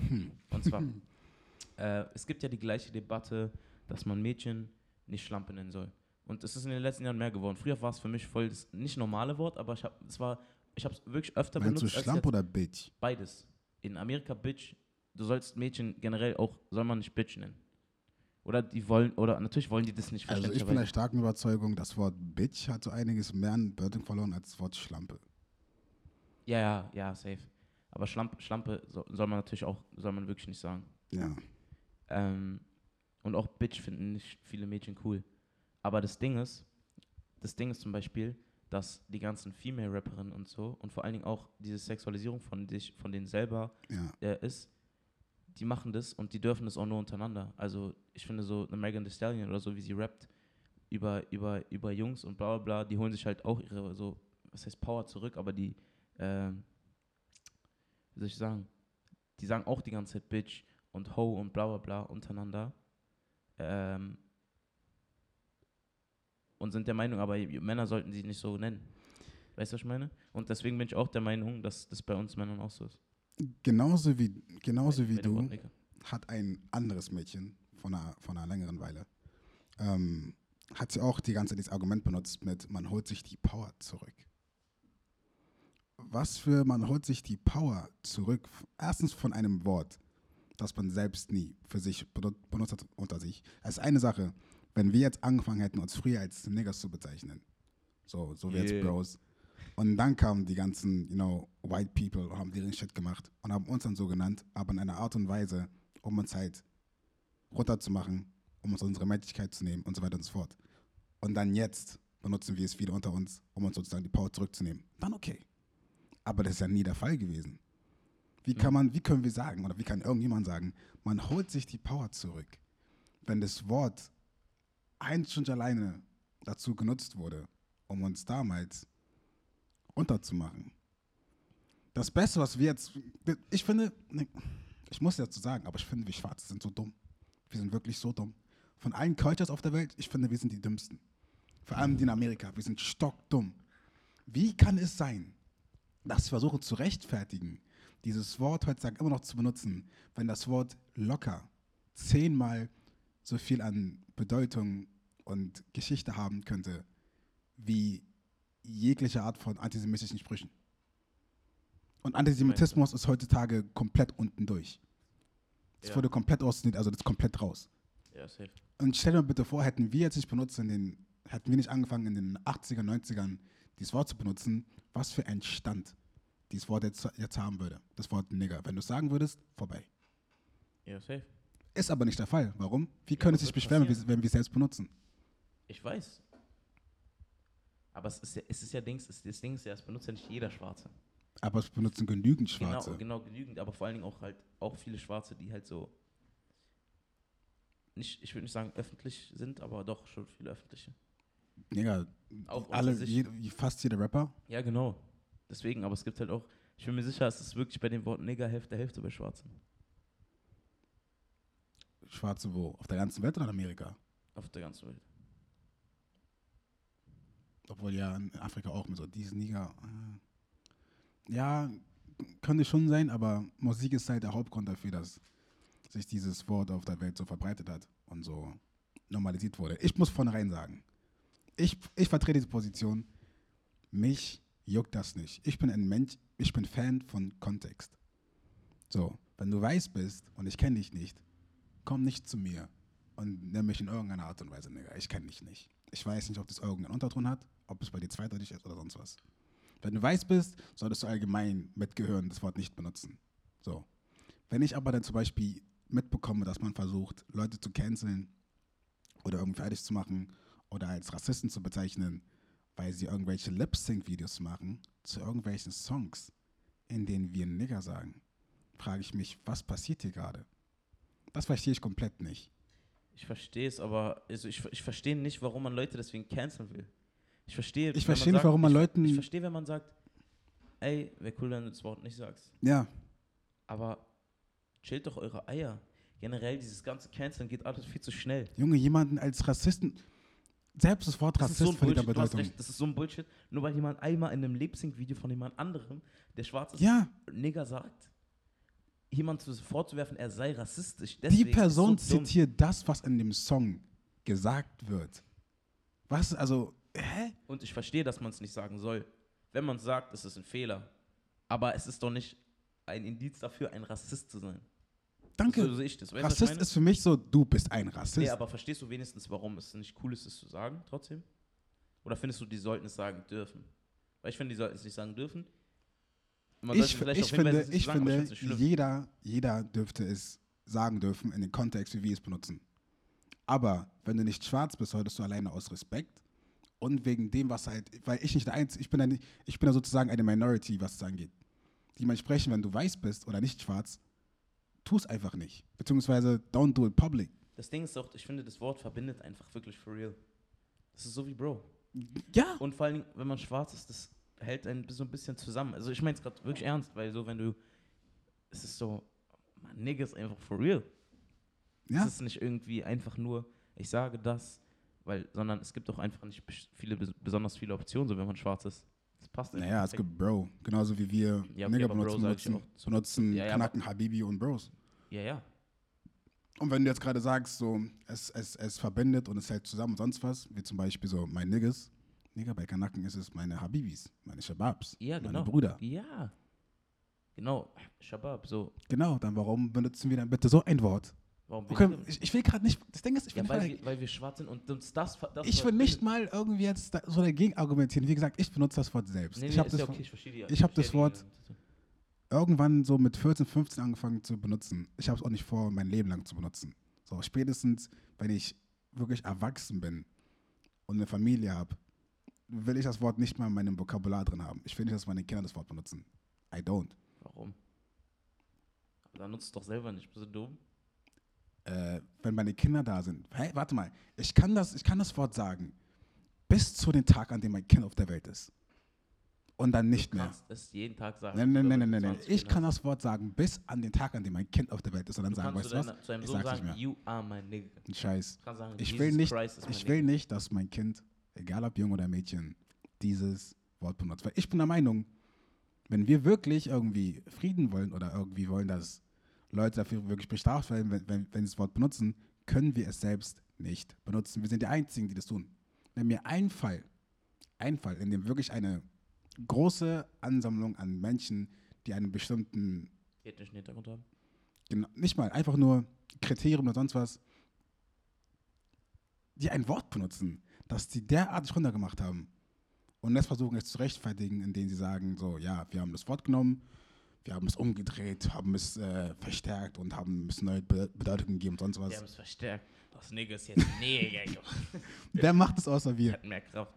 Und zwar, äh, es gibt ja die gleiche Debatte, dass man Mädchen nicht Schlampe nennen soll. Und es ist in den letzten Jahren mehr geworden. Früher war es für mich voll das nicht normale Wort, aber ich habe es war, ich habe es wirklich öfter Meinst du benutzt als Schlamp jetzt. oder Bitch? Beides. In Amerika Bitch, du sollst Mädchen generell auch, soll man nicht Bitch nennen. Oder die wollen, oder natürlich wollen die das nicht Also ich bin der starken Überzeugung, das Wort Bitch hat so einiges mehr an Bedeutung verloren als das Wort Schlampe. Ja, ja, ja, safe. Aber Schlampe, Schlampe so, soll man natürlich auch, soll man wirklich nicht sagen. Ja. Ähm, und auch Bitch finden nicht viele Mädchen cool. Aber das Ding ist, das Ding ist zum Beispiel, dass die ganzen Female-Rapperinnen und so und vor allen Dingen auch diese Sexualisierung von, dich, von denen selber Ja. äh, ist, die machen das und die dürfen das auch nur untereinander. Also ich finde so eine Megan Thee Stallion oder so, wie sie rappt über, über, über Jungs und bla bla bla, die holen sich halt auch ihre so, was heißt Power zurück, aber die, ähm, wie soll ich sagen, die sagen auch die ganze Zeit Bitch und Ho und bla bla bla untereinander. Ähm, und sind der Meinung, aber Männer sollten sie nicht so nennen. Weißt du, was ich meine? Und deswegen bin ich auch der Meinung, dass das bei uns Männern auch so ist. Genauso wie, genauso wie du hat ein anderes Mädchen von einer, von einer längeren Weile, ähm, hat sie auch die ganze Zeit dieses Argument benutzt mit, man holt sich die Power zurück. Was für, man holt sich die Power zurück, erstens von einem Wort, das man selbst nie für sich benu- benutzt hat unter sich. Es ist eine Sache, wenn wir jetzt angefangen hätten, uns früher als Niggers zu bezeichnen, so, so wie jetzt Yeah. Bros, und dann kamen die ganzen, you know, White People und haben deren Shit gemacht und haben uns dann so genannt, aber in einer Art und Weise, um uns halt runterzumachen, um uns unsere Männlichkeit zu nehmen und so weiter und so fort. Und dann jetzt benutzen wir es wieder unter uns, um uns sozusagen die Power zurückzunehmen. Dann okay. Aber das ist ja nie der Fall gewesen. Wie kann man, wie können wir sagen, oder wie kann irgendjemand sagen, man holt sich die Power zurück, wenn das Wort einzig und alleine dazu genutzt wurde, um uns damals runterzumachen. Das Beste, was wir jetzt, ich finde, ich muss dazu sagen, aber ich finde, wir Schwarze sind so dumm. Wir sind wirklich so dumm. Von allen Cultures auf der Welt, ich finde, wir sind die dümmsten. Vor allem die in Amerika, wir sind stockdumm. Wie kann es sein, dass wir versuchen zu rechtfertigen, dieses Wort heutzutage immer noch zu benutzen, wenn das Wort locker zehnmal so viel an Bedeutung und Geschichte haben könnte, wie jegliche Art von antisemitischen Sprüchen. Und Antisemitismus ist heutzutage komplett unten durch. Es Ja. wurde komplett ausgedehnt, also das ist komplett raus. Ja, safe. Und stell dir mal bitte vor, hätten wir jetzt nicht benutzt in den, hätten wir nicht angefangen in den 80er, 90ern dieses Wort zu benutzen, was für ein Stand dieses Wort jetzt, jetzt haben würde. Das Wort Nigger. Wenn du es sagen würdest, vorbei. Ja, safe. Ist aber nicht der Fall. Warum? Wie können was sie sich beschweren, wenn wir, passieren? wenn wir es selbst benutzen? Ich weiß. Aber es ist ja, es ist ja Dings, es, das Ding ist ja, es benutzt ja nicht jeder Schwarze. Aber es benutzen genügend Schwarze. Genau, genau genügend, aber vor allen Dingen auch halt auch viele Schwarze, die halt so nicht, ich würde nicht sagen öffentlich sind, aber doch schon viele öffentliche. Nigger, Auch alle, jede, fast jeder Rapper. Ja, genau. Deswegen, aber es gibt halt auch, ich bin mir sicher, es ist wirklich bei dem Wort Nigger Hälfte Hälfte bei Schwarzen. Schwarze wo? Auf der ganzen Welt oder in Amerika? Auf der ganzen Welt. Obwohl ja in Afrika auch mit so diesen Niger. äh, Ja, könnte schon sein, aber Musik ist halt der Hauptgrund dafür, dass sich dieses Wort auf der Welt so verbreitet hat und so normalisiert wurde. Ich muss vornherein sagen, ich, ich vertrete diese Position, mich juckt das nicht. Ich bin ein Mensch, ich bin Fan von Kontext. So, wenn du weiß bist und ich kenne dich nicht, komm nicht zu mir und nenn mich in irgendeiner Art und Weise, Nigger. Ich kenne dich nicht. Ich weiß nicht, ob das irgendeinen Unterton hat, ob es bei dir zweideutig ist oder sonst was. Wenn du weiß bist, solltest du allgemein mitgehören, das Wort nicht benutzen. So. Wenn ich aber dann zum Beispiel mitbekomme, dass man versucht, Leute zu canceln oder irgendwie fertig zu machen oder als Rassisten zu bezeichnen, weil sie irgendwelche Lip-Sync-Videos machen zu irgendwelchen Songs, in denen wir Nigger sagen, frage ich mich, was passiert hier gerade? Das verstehe ich komplett nicht. Ich verstehe es, aber also ich, ich verstehe nicht, warum man Leute deswegen canceln will. Ich verstehe. Ich wenn verstehe nicht, sagt- warum man ich, Leuten- Ich verstehe, wenn man sagt, ey, wäre cool, wenn du das Wort nicht sagst. Ja, Aber chillt doch eure Eier. Generell, dieses ganze Canceln geht alles viel zu schnell. Junge, jemanden als Rassisten, selbst das Wort Das ist Rassist so ein Bullshit. Du recht, das ist so ein Bullshit. Nur weil jemand einmal in einem Lip-Sync-Video von jemand anderem, der schwarz ist, Ja, Nigger sagt, jemand zu- vorzuwerfen, er sei rassistisch. die Deswegen ist Person so zitiert das, was in dem Song gesagt wird. Was, also, hä? Und ich verstehe, dass man es nicht sagen soll. Wenn man es sagt, ist es ein Fehler. Aber es ist doch nicht ein Indiz dafür, ein Rassist zu sein. Danke. So sehe ich das. Weißt ich Rassist ist für mich so, du bist ein Rassist. Nee, aber verstehst du wenigstens, warum es nicht cool ist, es zu sagen, trotzdem? Oder findest du, die sollten es sagen dürfen? Weil ich finde, die sollten es nicht sagen dürfen. Man ich sollte vielleicht ich hinweisen, finde, nicht ich sagen, finde schlimm. jeder, jeder dürfte es sagen dürfen in dem Kontext, wie wir es benutzen. Aber wenn du nicht schwarz bist, solltest du alleine aus Respekt und wegen dem, was halt, weil ich nicht der Einzige, ich bin ja, nicht, ich bin ja sozusagen eine Minority, was es angeht. Dementsprechend, wenn du weiß bist oder nicht schwarz, tu es einfach nicht. Beziehungsweise don't do it public. Das Ding ist auch, ich finde, das Wort verbindet einfach wirklich for real. Das ist so wie Bro. Ja. Und vor allen Dingen, wenn man schwarz ist, das hält einen so ein bisschen zusammen. Also ich meine es gerade wirklich ernst, weil so, wenn du, es ist so, man, Nigga ist einfach for real. Ja. Es ist nicht irgendwie einfach nur, ich sage das, weil, sondern es gibt auch einfach nicht viele, bes- besonders viele Optionen, so wenn man schwarz ist. Das passt einfach Naja, es gibt Bro. Genauso wie wir Ja, okay, Nigger benutzen, benutzen, benutzen Ja, ja, Kanaken, Habibi und Bros. Ja, ja. Und wenn du jetzt gerade sagst, so, es, es, es verbindet und es hält zusammen und sonst was, wie zum Beispiel so mein Niggas, Nigger, bei Kanaken ist es meine Habibis, meine Shababs, Ja, meine genau. Brüder. Ja. Genau. Shabab, so. Genau, dann warum benutzen wir dann bitte so ein Wort? Warum Okay, ich, ich, ich will gerade nicht, das Ding ist, ich will, ja, weil, nicht, wir, weil wir schwarz sind und uns das, das ich will nicht mal irgendwie jetzt da, so dagegen argumentieren. Wie gesagt, ich benutze das Wort selbst. Nee, ich nee, habe ist das ja Wort- okay, ich verstehe ich hab das Wort- irgendwann so mit 14, 15 angefangen zu benutzen. Ich habe es auch nicht vor, mein Leben lang zu benutzen. So spätestens, wenn ich wirklich erwachsen bin und eine Familie habe, will ich das Wort nicht mal in meinem Vokabular drin haben. Ich will nicht, dass meine Kinder das Wort benutzen. I don't. Warum? Aber dann nutzt es doch selber nicht. Bist du dumm? Äh, wenn meine Kinder da sind, hey, warte mal, ich kann, das, ich kann das Wort sagen, bis zu dem Tag, an dem mein Kind auf der Welt ist. Und dann nicht Du mehr. kannst es jeden Tag sagen. Nein, nein, nein, nein, du nein. 20 Ich kann das Wort sagen, bis an den Tag, an dem mein Kind auf der Welt ist. Und dann Du sagen, weißt du was? zu deinem Ich Sohn sag's nicht sagen, mehr. you are my nigga. Scheiß. Du sagen, Ich will nicht, ich will nigga. nicht, dass mein Kind, egal ob Junge oder Mädchen, dieses Wort benutzt. Weil ich bin der Meinung, wenn wir wirklich irgendwie Frieden wollen oder irgendwie wollen, dass Leute dafür wirklich bestraft werden, wenn, wenn, wenn sie das Wort benutzen, können wir es selbst nicht benutzen. Wir sind die Einzigen, die das tun. Wenn mir ein Fall, ein Fall, in dem wirklich eine große Ansammlung an Menschen, die einen bestimmten ethnischen Hintergrund haben. Genau, nicht mal, einfach nur Kriterium oder sonst was, die ein Wort benutzen, das die derartig runtergemacht haben und das versuchen es zu rechtfertigen, indem sie sagen, so, ja, wir haben das Wort genommen, wir haben es umgedreht, haben es äh, verstärkt und haben es neue Be Bedeutung gegeben und sonst was. haben es verstärkt. Das Nigga ist jetzt. Junge. Wer macht es außer wir? Hat mehr Kraft.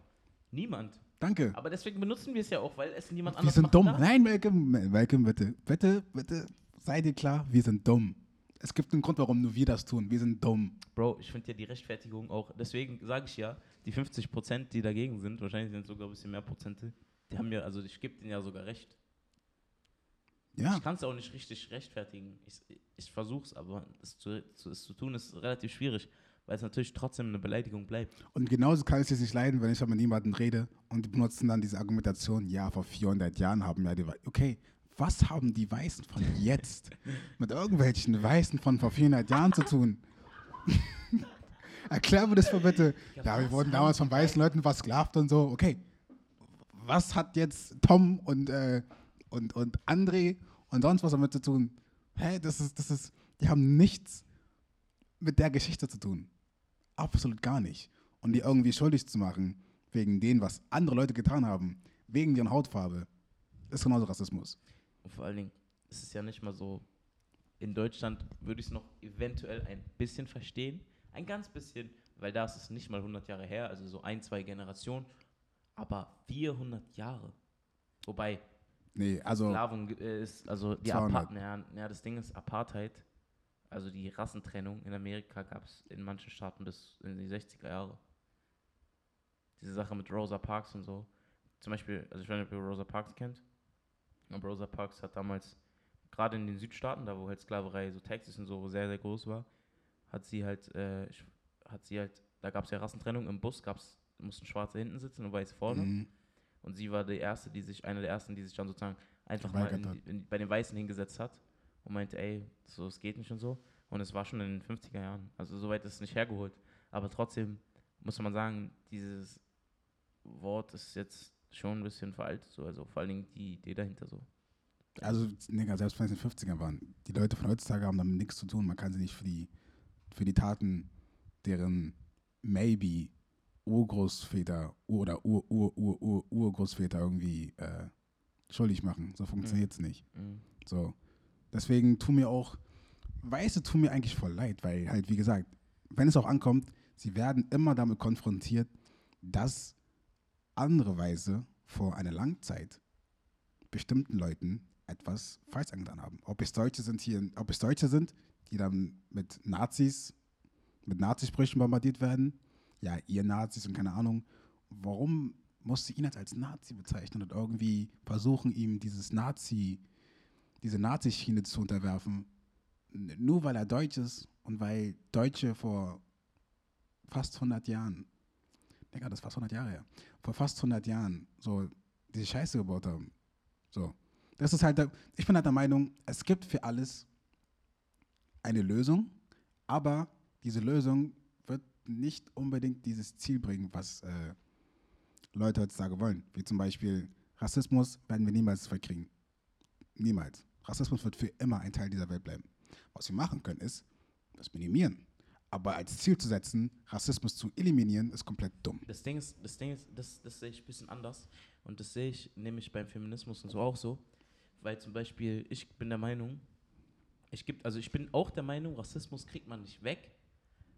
Niemand. Danke. Aber deswegen benutzen wir es ja auch, weil es niemand Wir anders sind machen dumm. darf. Nein, Malcolm, Malcolm, bitte, bitte, bitte, sei dir klar, wir sind dumm. Es gibt einen Grund, warum nur wir das tun. Wir sind dumm. Bro, ich finde ja die Rechtfertigung auch, deswegen sage ich ja, die 50 Prozent, die dagegen sind, wahrscheinlich sind es sogar ein bisschen mehr Prozente, die haben ja, also ich gebe denen ja sogar recht. Ja. Ich kann es auch nicht richtig rechtfertigen. Ich, ich versuche es, aber es zu, es zu tun ist relativ schwierig, weil es natürlich trotzdem eine Beleidigung bleibt. Und genauso kann ich es nicht leiden, wenn ich mit jemandem rede und die benutzen dann diese Argumentation, ja, vor 400 Jahren haben ja die Wei- Okay, was haben die Weißen von jetzt mit irgendwelchen Weißen von vor 400 Jahren zu tun? Erklär mir das mal bitte. Ja, Ja, wir wurden damals von weißen Leuten versklavt und so. Okay, was hat jetzt Tom und, äh, und, und André und sonst was damit zu tun? Hä, das ist, das ist, die haben nichts mit der Geschichte zu tun. Absolut gar nicht. Und die irgendwie schuldig zu machen, wegen dem, was andere Leute getan haben, wegen deren Hautfarbe, ist genauso Rassismus. Und vor allen Dingen, es ist ja nicht mal so, in Deutschland würde ich es noch eventuell ein bisschen verstehen, ein ganz bisschen, weil da ist es nicht mal 100 Jahre her, also so ein, zwei Generationen, aber 400 Jahre. Wobei, Nee, also, Sklavung äh, ist, also die 200. Apartheid, ja, ja, das Ding ist Apartheid, also die Rassentrennung in Amerika gab es in manchen Staaten bis in die 60er Jahre. Diese Sache mit Rosa Parks und so. Zum Beispiel, also ich weiß nicht, ob ihr Rosa Parks kennt. Aber Rosa Parks hat damals, gerade in den Südstaaten, da wo halt Sklaverei, so Texas und so sehr, sehr groß war, hat sie halt, äh, hat sie halt, da gab es ja Rassentrennung, im Bus gab's, mussten Schwarze hinten sitzen und Weiße vorne. mhm. Und sie war die erste, die sich, eine der ersten, die sich dann sozusagen einfach mal in, in, bei den Weißen hingesetzt hat und meinte, ey, so, es geht nicht und so. Und es war schon in den 50er Jahren. Also soweit ist es nicht hergeholt. Aber trotzdem muss man sagen, dieses Wort ist jetzt schon ein bisschen veraltet. So. Also vor allen Dingen die Idee dahinter so. also, Digga, selbst wenn es in den 50ern waren, die Leute von heutzutage haben damit nichts zu tun. Man kann sie nicht für die, für die Taten, deren maybe Urgroßväter oder Ur, Ur, Ur, Ur, Urgroßväter irgendwie äh, schuldig machen. So funktioniert es nicht. Mhm. So. Deswegen tun mir auch, Weiße tun mir eigentlich voll leid, weil halt, wie gesagt, wenn es auch ankommt, sie werden immer damit konfrontiert, dass andere Weise vor einer langen Zeit bestimmten Leuten etwas falsch angetan haben. Ob es Deutsche sind hier, ob es Deutsche sind, die dann mit Nazis, mit Nazisprüchen bombardiert werden, ja, ihr Nazis und keine Ahnung, warum musste ihn als Nazi bezeichnen und irgendwie versuchen, ihm dieses Nazi, diese Nazi-Schiene zu unterwerfen, nur weil er Deutsch ist und weil Deutsche vor fast 100 Jahren, Digga, das ist fast 100 Jahre her, vor fast 100 Jahren so diese Scheiße gebaut haben. So. Das ist halt, ich bin halt der Meinung, es gibt für alles eine Lösung, aber diese Lösung nicht unbedingt dieses Ziel bringen, was äh, Leute heutzutage wollen. Wie zum Beispiel Rassismus werden wir niemals verkriegen. Niemals. Rassismus wird für immer ein Teil dieser Welt bleiben. Was wir machen können, ist das minimieren. Aber als Ziel zu setzen, Rassismus zu eliminieren, ist komplett dumm. Das Ding ist, das Ding ist, das, das sehe ich ein bisschen anders. Und das sehe ich nämlich beim Feminismus und so auch so. Weil zum Beispiel, ich bin der Meinung, ich gibt, also ich bin auch der Meinung, Rassismus kriegt man nicht weg,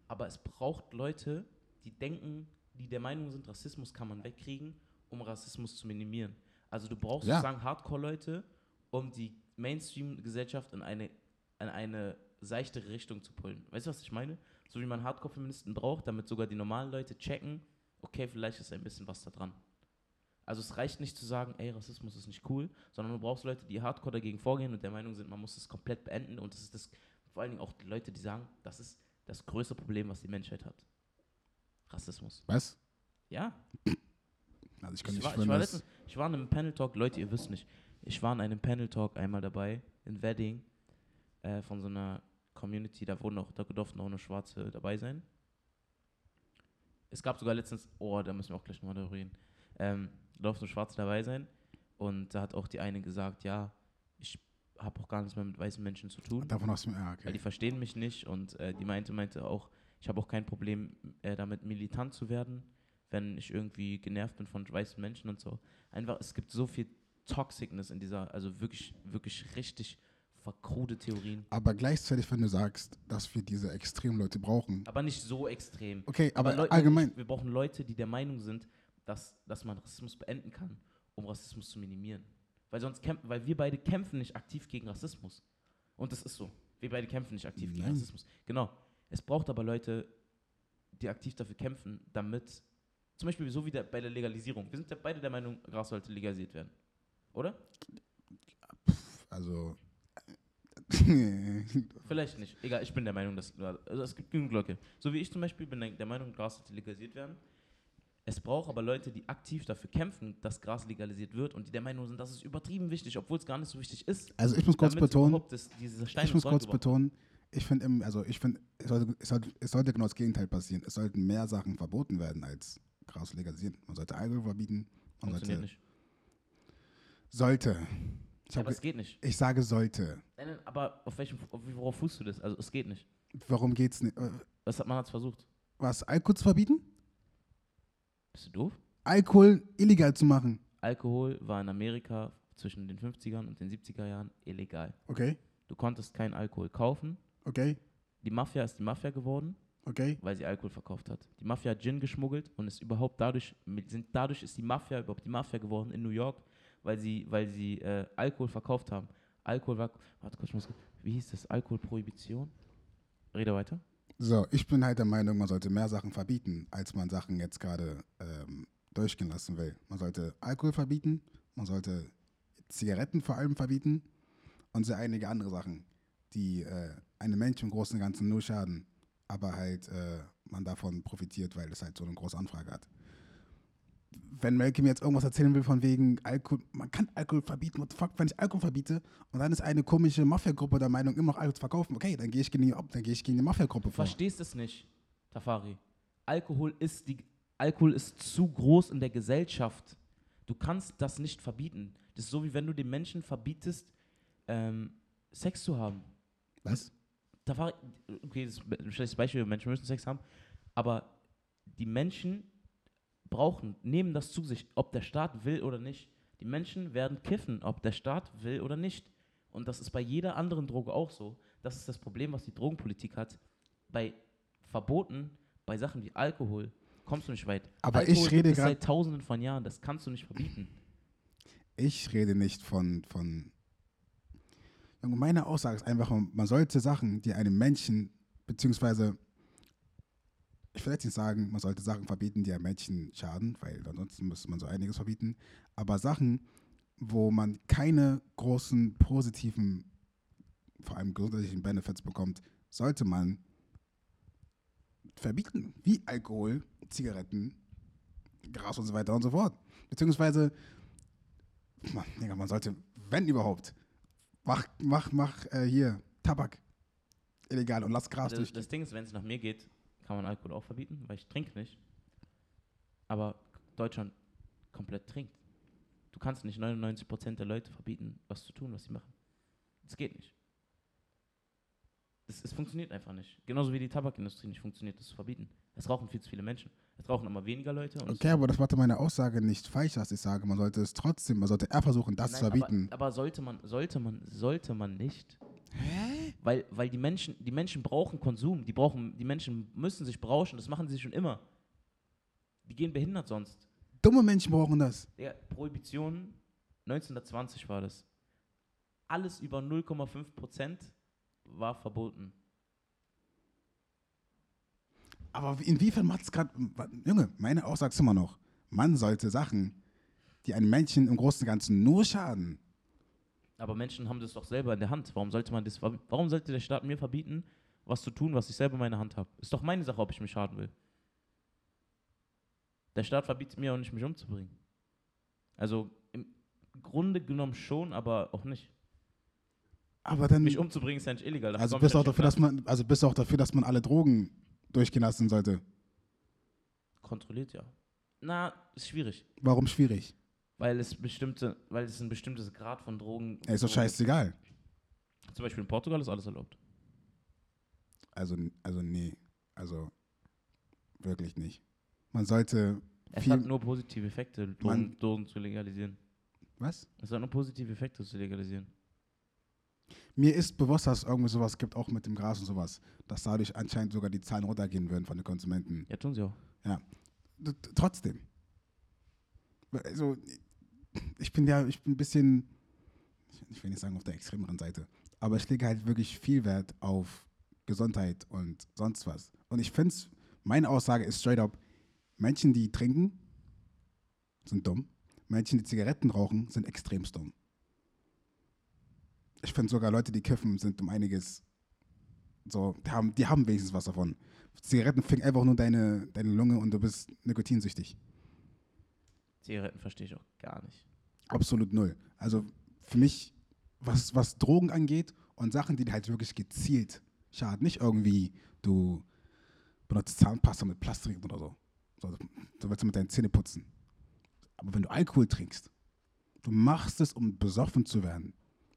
aber es braucht Leute, die denken, die der Meinung sind, Rassismus kann man wegkriegen, um Rassismus zu minimieren. Also du brauchst Ja. sozusagen Hardcore-Leute, um die Mainstream-Gesellschaft in eine, in eine seichtere Richtung zu pullen. Weißt du, was ich meine? So wie man Hardcore-Feministen braucht, damit sogar die normalen Leute checken, okay, vielleicht ist ein bisschen was da dran. Also es reicht nicht zu sagen, ey, Rassismus ist nicht cool, sondern du brauchst Leute, die hardcore dagegen vorgehen und der Meinung sind, man muss es komplett beenden und das ist das, vor allen Dingen auch die Leute, die sagen, das ist das größte Problem, was die Menschheit hat. Rassismus. Was? Ja, Also ich kann ich nicht war, ich, war letztens, ich war in einem Panel Talk, Leute, ihr wisst nicht, ich war in einem Panel Talk einmal dabei, in Wedding, äh, von so einer Community, da wurden auch, da durften auch nur Schwarze dabei sein. Es gab sogar letztens, oh, da müssen wir auch gleich nochmal darüber reden, ähm, da durften nur Schwarze dabei sein und da hat auch die eine gesagt, ja, habe auch gar nichts mehr mit weißen Menschen zu tun. Davon aus dem, ja, Weil okay. die verstehen mich nicht und äh, die meinte, meinte auch, ich habe auch kein Problem äh, damit militant zu werden, wenn ich irgendwie genervt bin von weißen Menschen und so. Einfach, es gibt so viel Toxicness in dieser, also wirklich, wirklich richtig verkrude Theorien. Aber gleichzeitig, wenn du sagst, dass wir diese extremen Leute brauchen. Aber nicht so extrem. Okay, aber, Leu- allgemein. Ich, wir brauchen Leute, die der Meinung sind, dass, dass man Rassismus beenden kann, um Rassismus zu minimieren. Weil sonst kämpfen, weil wir beide kämpfen nicht aktiv gegen Rassismus. Und das ist so. Wir beide kämpfen nicht aktiv gegen Nein. Rassismus. Genau. Es braucht aber Leute, die aktiv dafür kämpfen, damit, zum Beispiel so wie der, bei der Legalisierung. Wir sind ja beide der Meinung, Gras sollte legalisiert werden. Oder? Also. Vielleicht nicht. Egal, ich bin der Meinung, dass also es gibt genug Leute. So wie ich zum Beispiel bin der Meinung, Gras sollte legalisiert werden. Es braucht aber Leute, die aktiv dafür kämpfen, dass Gras legalisiert wird und die der Meinung sind, das ist übertrieben wichtig, obwohl es gar nicht so wichtig ist. also ich muss kurz betonen, das, ich muss kurz betonen, ich finde, also ich finde, es sollte, es, es sollte genau das Gegenteil passieren. Es sollten mehr Sachen verboten werden als Gras legalisieren. Man sollte Alkohol verbieten. Man Funktioniert sollte, nicht. sollte. Ich, aber hab, es geht nicht. ich sage sollte. Nein, nein, aber auf welchem, auf, worauf fußt du das? Also es geht nicht. Warum geht's nicht? Äh, Was hat man hat's versucht? Was, Alkohol zu verbieten? Bist du doof? Alkohol illegal zu machen. Alkohol war in Amerika zwischen den 50ern und den 70er Jahren illegal. Okay, Du konntest keinen Alkohol kaufen. okay, Die Mafia ist die Mafia geworden. okay. weil sie Alkohol verkauft hat. Die Mafia hat Gin geschmuggelt und ist überhaupt dadurch, sind, dadurch ist die Mafia überhaupt die Mafia geworden in New York, weil sie, weil sie äh, Alkohol verkauft haben. Alkohol war, warte kurz, ich muss, wie hieß das? Alkoholprohibition? Rede weiter. So, ich bin halt der Meinung, man sollte mehr Sachen verbieten, als man Sachen jetzt gerade ähm, durchgehen lassen will. Man sollte Alkohol verbieten, man sollte Zigaretten vor allem verbieten und so einige andere Sachen, die äh, einem Menschen im Großen und Ganzen nur schaden, aber halt äh, man davon profitiert, weil es halt so eine große Anfrage hat. Wenn Malcolm jetzt irgendwas erzählen will von wegen Alkohol, man kann Alkohol verbieten, what the fuck, wenn ich Alkohol verbiete und dann ist eine komische Mafia-Gruppe der Meinung, immer noch Alkohol zu verkaufen, okay, dann gehe ich gegen die, dann gehe ich gegen die Mafia-Gruppe Du vor. verstehst es nicht, Tafari. Alkohol ist, die, Alkohol ist zu groß in der Gesellschaft. Du kannst das nicht verbieten. Das ist so, wie wenn du den Menschen verbietest, ähm, Sex zu haben. Was? da war, okay, das ist ein schlechtes Beispiel, Menschen müssen Sex haben, aber die Menschen brauchen, nehmen das zu sich, ob der Staat will oder nicht. Die Menschen werden kiffen, ob der Staat will oder nicht. Und das ist bei jeder anderen Droge auch so. Das ist das Problem, was die Drogenpolitik hat. Bei Verboten, bei Sachen wie Alkohol, kommst du nicht weit. Aber Alkohol ich rede grad- seit tausenden von Jahren, das kannst du nicht verbieten. Ich rede nicht von, von. Meine Aussage ist einfach, man sollte Sachen, die einem Menschen, beziehungsweise, ich will jetzt nicht sagen, man sollte Sachen verbieten, die einem Menschen schaden, weil ansonsten müsste man so einiges verbieten, aber Sachen, wo man keine großen positiven, vor allem gesundheitlichen Benefits bekommt, sollte man verbieten, wie Alkohol, Zigaretten, Gras und so weiter und so fort. Beziehungsweise, man, man sollte, wenn überhaupt, mach, mach, mach äh, hier Tabak illegal und lass Gras Das, durch. das Ding ist, wenn es nach mir geht, kann man Alkohol auch verbieten, weil ich trinke nicht. Aber Deutschland komplett trinkt. Du kannst nicht 99% der Leute verbieten, was zu tun, was sie machen. Das geht nicht. Es, es funktioniert einfach nicht. Genauso wie die Tabakindustrie nicht funktioniert, das zu verbieten. Es rauchen viel zu viele Menschen. Es rauchen immer weniger Leute. Okay, aber das macht meine Aussage nicht falsch, was ich sage. Man sollte es trotzdem, man sollte eher versuchen, das zu Nein, verbieten. Aber, aber sollte man, sollte man, sollte man nicht. Weil, weil die Menschen, die Menschen brauchen Konsum, die brauchen, die Menschen müssen sich berauschen, das machen sie schon immer. Die gehen behindert sonst. Dumme Menschen brauchen das. Der Prohibition 1920 war das. Alles über 0,5 Prozent war verboten. Aber inwiefern macht es gerade. Junge, meine Aussage ist immer noch, man sollte Sachen, die einem Menschen im Großen und Ganzen nur schaden, Aber Menschen haben das doch selber in der Hand. Warum sollte man das, warum sollte der Staat mir verbieten, was zu tun, was ich selber in meiner Hand habe? Ist doch meine Sache, ob ich mich schaden will. Der Staat verbietet mir auch nicht, mich umzubringen. Also im Grunde genommen schon, aber auch nicht. aber dann. Mich umzubringen ist ja nicht illegal. dafür Also bist, auch dafür, dass man, also bist du auch dafür, dass man alle Drogen durchgehen lassen sollte. Kontrolliert, ja. Na, ist schwierig. Warum schwierig? Weil es bestimmte, weil es ein bestimmtes Grad von Drogen. Ey, ist doch scheißegal. Zum Beispiel in Portugal ist alles erlaubt. Also, also nee. Also wirklich nicht. Man sollte. Es hat nur positive Effekte, Drogen, Drogen zu legalisieren. Was? Es hat nur positive Effekte zu legalisieren. Mir ist bewusst, dass es irgendwie sowas gibt, auch mit dem Gras und sowas, dass dadurch anscheinend sogar die Zahlen runtergehen würden von den Konsumenten. Ja, tun sie auch. D- t- Trotzdem. Also, ich bin ja, ich bin ein bisschen, ich will nicht sagen auf der extremeren Seite, aber ich lege halt wirklich viel Wert auf Gesundheit und sonst was. Und ich finde es, meine Aussage ist straight up, Menschen, die trinken, sind dumm. Menschen, die Zigaretten rauchen, sind extrem dumm. Ich finde sogar Leute, die kiffen, sind um einiges so, die haben, die haben wenigstens was davon. Zigaretten ficken einfach nur deine, deine Lunge und du bist nikotinsüchtig. Zigaretten verstehe ich auch gar nicht. Absolut null. Also für mich, was, was Drogen angeht und Sachen, die halt wirklich gezielt schaden, nicht irgendwie, du benutzt Zahnpasta mit Plastik oder so. so du willst mit deinen Zähne putzen. Aber wenn du Alkohol trinkst, du machst es, um besoffen zu werden.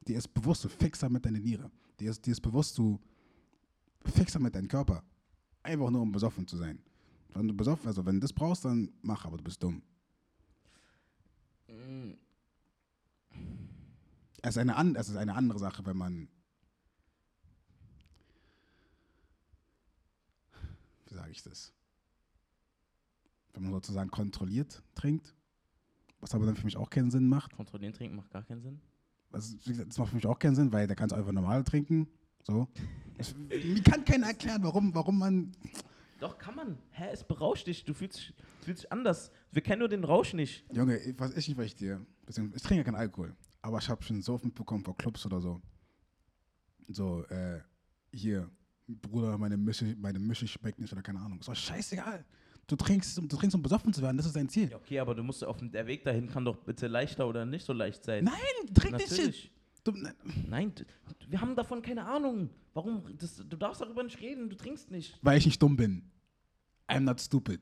Dir ist bewusst, du fixer mit deiner Niere. Dir ist, dir ist bewusst, du fixer mit deinem Körper. Einfach nur, um besoffen zu sein. Wenn du besoffen, also wenn du das brauchst, dann mach, aber du bist dumm. Es ist eine, an, es ist eine andere Sache, wenn man. Wie sage ich das? Wenn man sozusagen kontrolliert trinkt, was aber dann für mich auch keinen Sinn macht. Kontrollieren trinken macht gar keinen Sinn. Gesagt, das macht für mich auch keinen Sinn, weil da kannst du einfach normal trinken. So. Ich, mir kann keiner erklären, warum, warum man. Doch, kann man. Hä, es berauscht dich. Du fühlst, dich- fühlst dich anders. Wir kennen nur den Rausch nicht. Junge, ich- was ich nicht verstehe, beziehungsweise ich trinke ja keinen Alkohol, aber ich habe schon so oft mitbekommen vor Clubs oder so. So, äh, hier, Bruder, meine Mische, meine Mische schmeckt nicht oder keine Ahnung. Ist doch scheißegal. Du trinkst, um- du trinkst, um besoffen zu werden, das ist dein Ziel. Ja, okay, aber du musst auf dem, der Weg dahin kann doch bitte leichter oder nicht so leicht sein. Nein, trink den Shit. Natürlich. Du, nein. Nein, d- wir haben davon keine Ahnung. Warum? Das, du darfst darüber nicht reden, du trinkst nicht. Weil ich nicht dumm bin. I'm not stupid.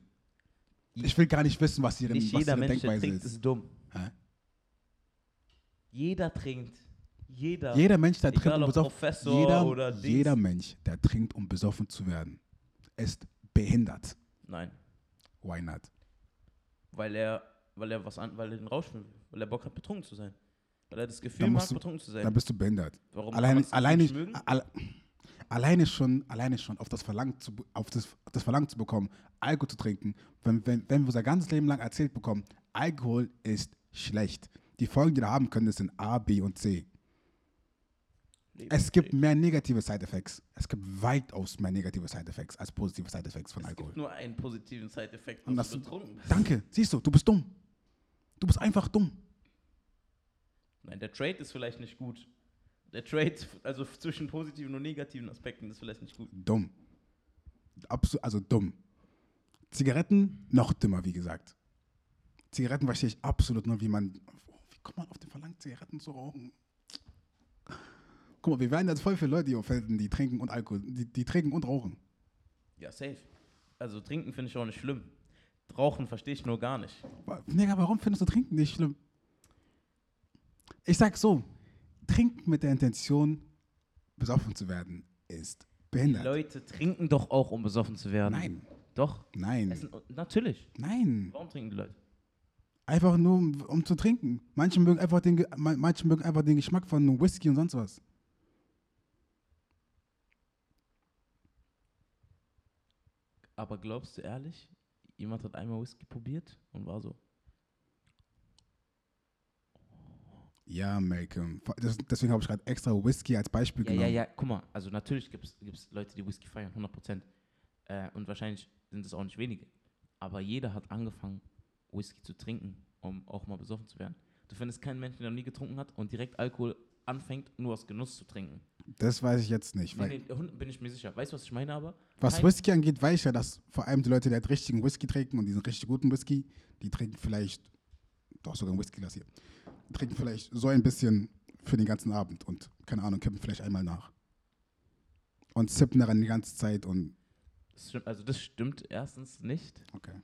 Ich will gar nicht wissen, was ihre, Nicht was jeder ihre Mensch, Denkweise trinkt, ist. ist dumm. Hä? Jeder trinkt. Jeder. Jeder Mensch, der trinkt, um besoffen jeder, jeder Mensch, der trinkt, um besoffen zu werden, ist behindert. Nein, Why not? weil er, weil er was an, weil er den Rausch will, weil er Bock hat, betrunken zu sein. Weil er das Gefühl mag, du- betrunken zu sein. Dann bist du behindert. Warum Allein, kann man's allein nicht? Alle, alleine schon, alleine schon auf das Verlangen zu, auf das, das Verlangen zu bekommen, Alkohol zu trinken, wenn, wenn, wenn wir unser ganzes Leben lang erzählt bekommen, Alkohol ist schlecht. Die Folgen, die wir haben können, das sind A, B und C. Es gibt mehr negative Side-Effects. Es gibt weitaus mehr negative Side-Effects als positive Side-Effects von Es Alkohol. gibt nur einen positiven Side-Effekt, das- du betrunken bist. Danke, siehst du, du bist dumm. Du bist einfach dumm. Nein, der Trade ist vielleicht nicht gut. Der Trade, also zwischen positiven und negativen Aspekten, ist vielleicht nicht gut. Dumm. Absu also dumm. Zigaretten, noch dümmer, wie gesagt. Zigaretten verstehe ich absolut nur, wie man. Wie kommt man auf den Verlangen, Zigaretten zu rauchen? Guck mal, wir werden jetzt voll viele Leute hier finden, die trinken und Alkohol, die, die trinken und rauchen. Ja, safe. Also trinken finde ich auch nicht schlimm. Rauchen verstehe ich nur gar nicht. Digga, warum findest du Trinken nicht schlimm? Ich sag so, Trinken mit der Intention, besoffen zu werden, ist Die behindert. Leute trinken doch auch, um besoffen zu werden. Nein, Doch. nein, Essen, natürlich. nein. Warum trinken die Leute? Einfach nur, um, um zu trinken. Manche mögen, einfach den, manche mögen einfach den Geschmack von Whisky und sonst was. Aber glaubst du ehrlich, jemand hat einmal Whisky probiert und war so, Ja, Malcolm. Das, deswegen habe ich gerade extra Whisky als Beispiel Ja, ja, genommen. ja, guck mal, also natürlich gibt es Leute, die Whisky feiern, 100%. Äh, und wahrscheinlich sind es auch nicht wenige. Aber jeder hat angefangen, Whisky zu trinken, um auch mal besoffen zu werden. Du findest keinen Menschen, der noch nie getrunken hat und direkt Alkohol anfängt, nur aus Genuss zu trinken. Das weiß ich jetzt nicht. Nee, nee, bin ich mir sicher. Weißt du, was ich meine aber? was kein- Whisky angeht, weiß ich ja, dass vor allem die Leute, die halt richtigen Whisky trinken und diesen richtig guten Whisky, die trinken vielleicht, doch sogar ein Whiskyglas hier, trinken vielleicht so ein bisschen für den ganzen Abend und, keine Ahnung, kippen vielleicht einmal nach. Und sippen daran die ganze Zeit und, Das stimmt, also das stimmt erstens nicht. okay.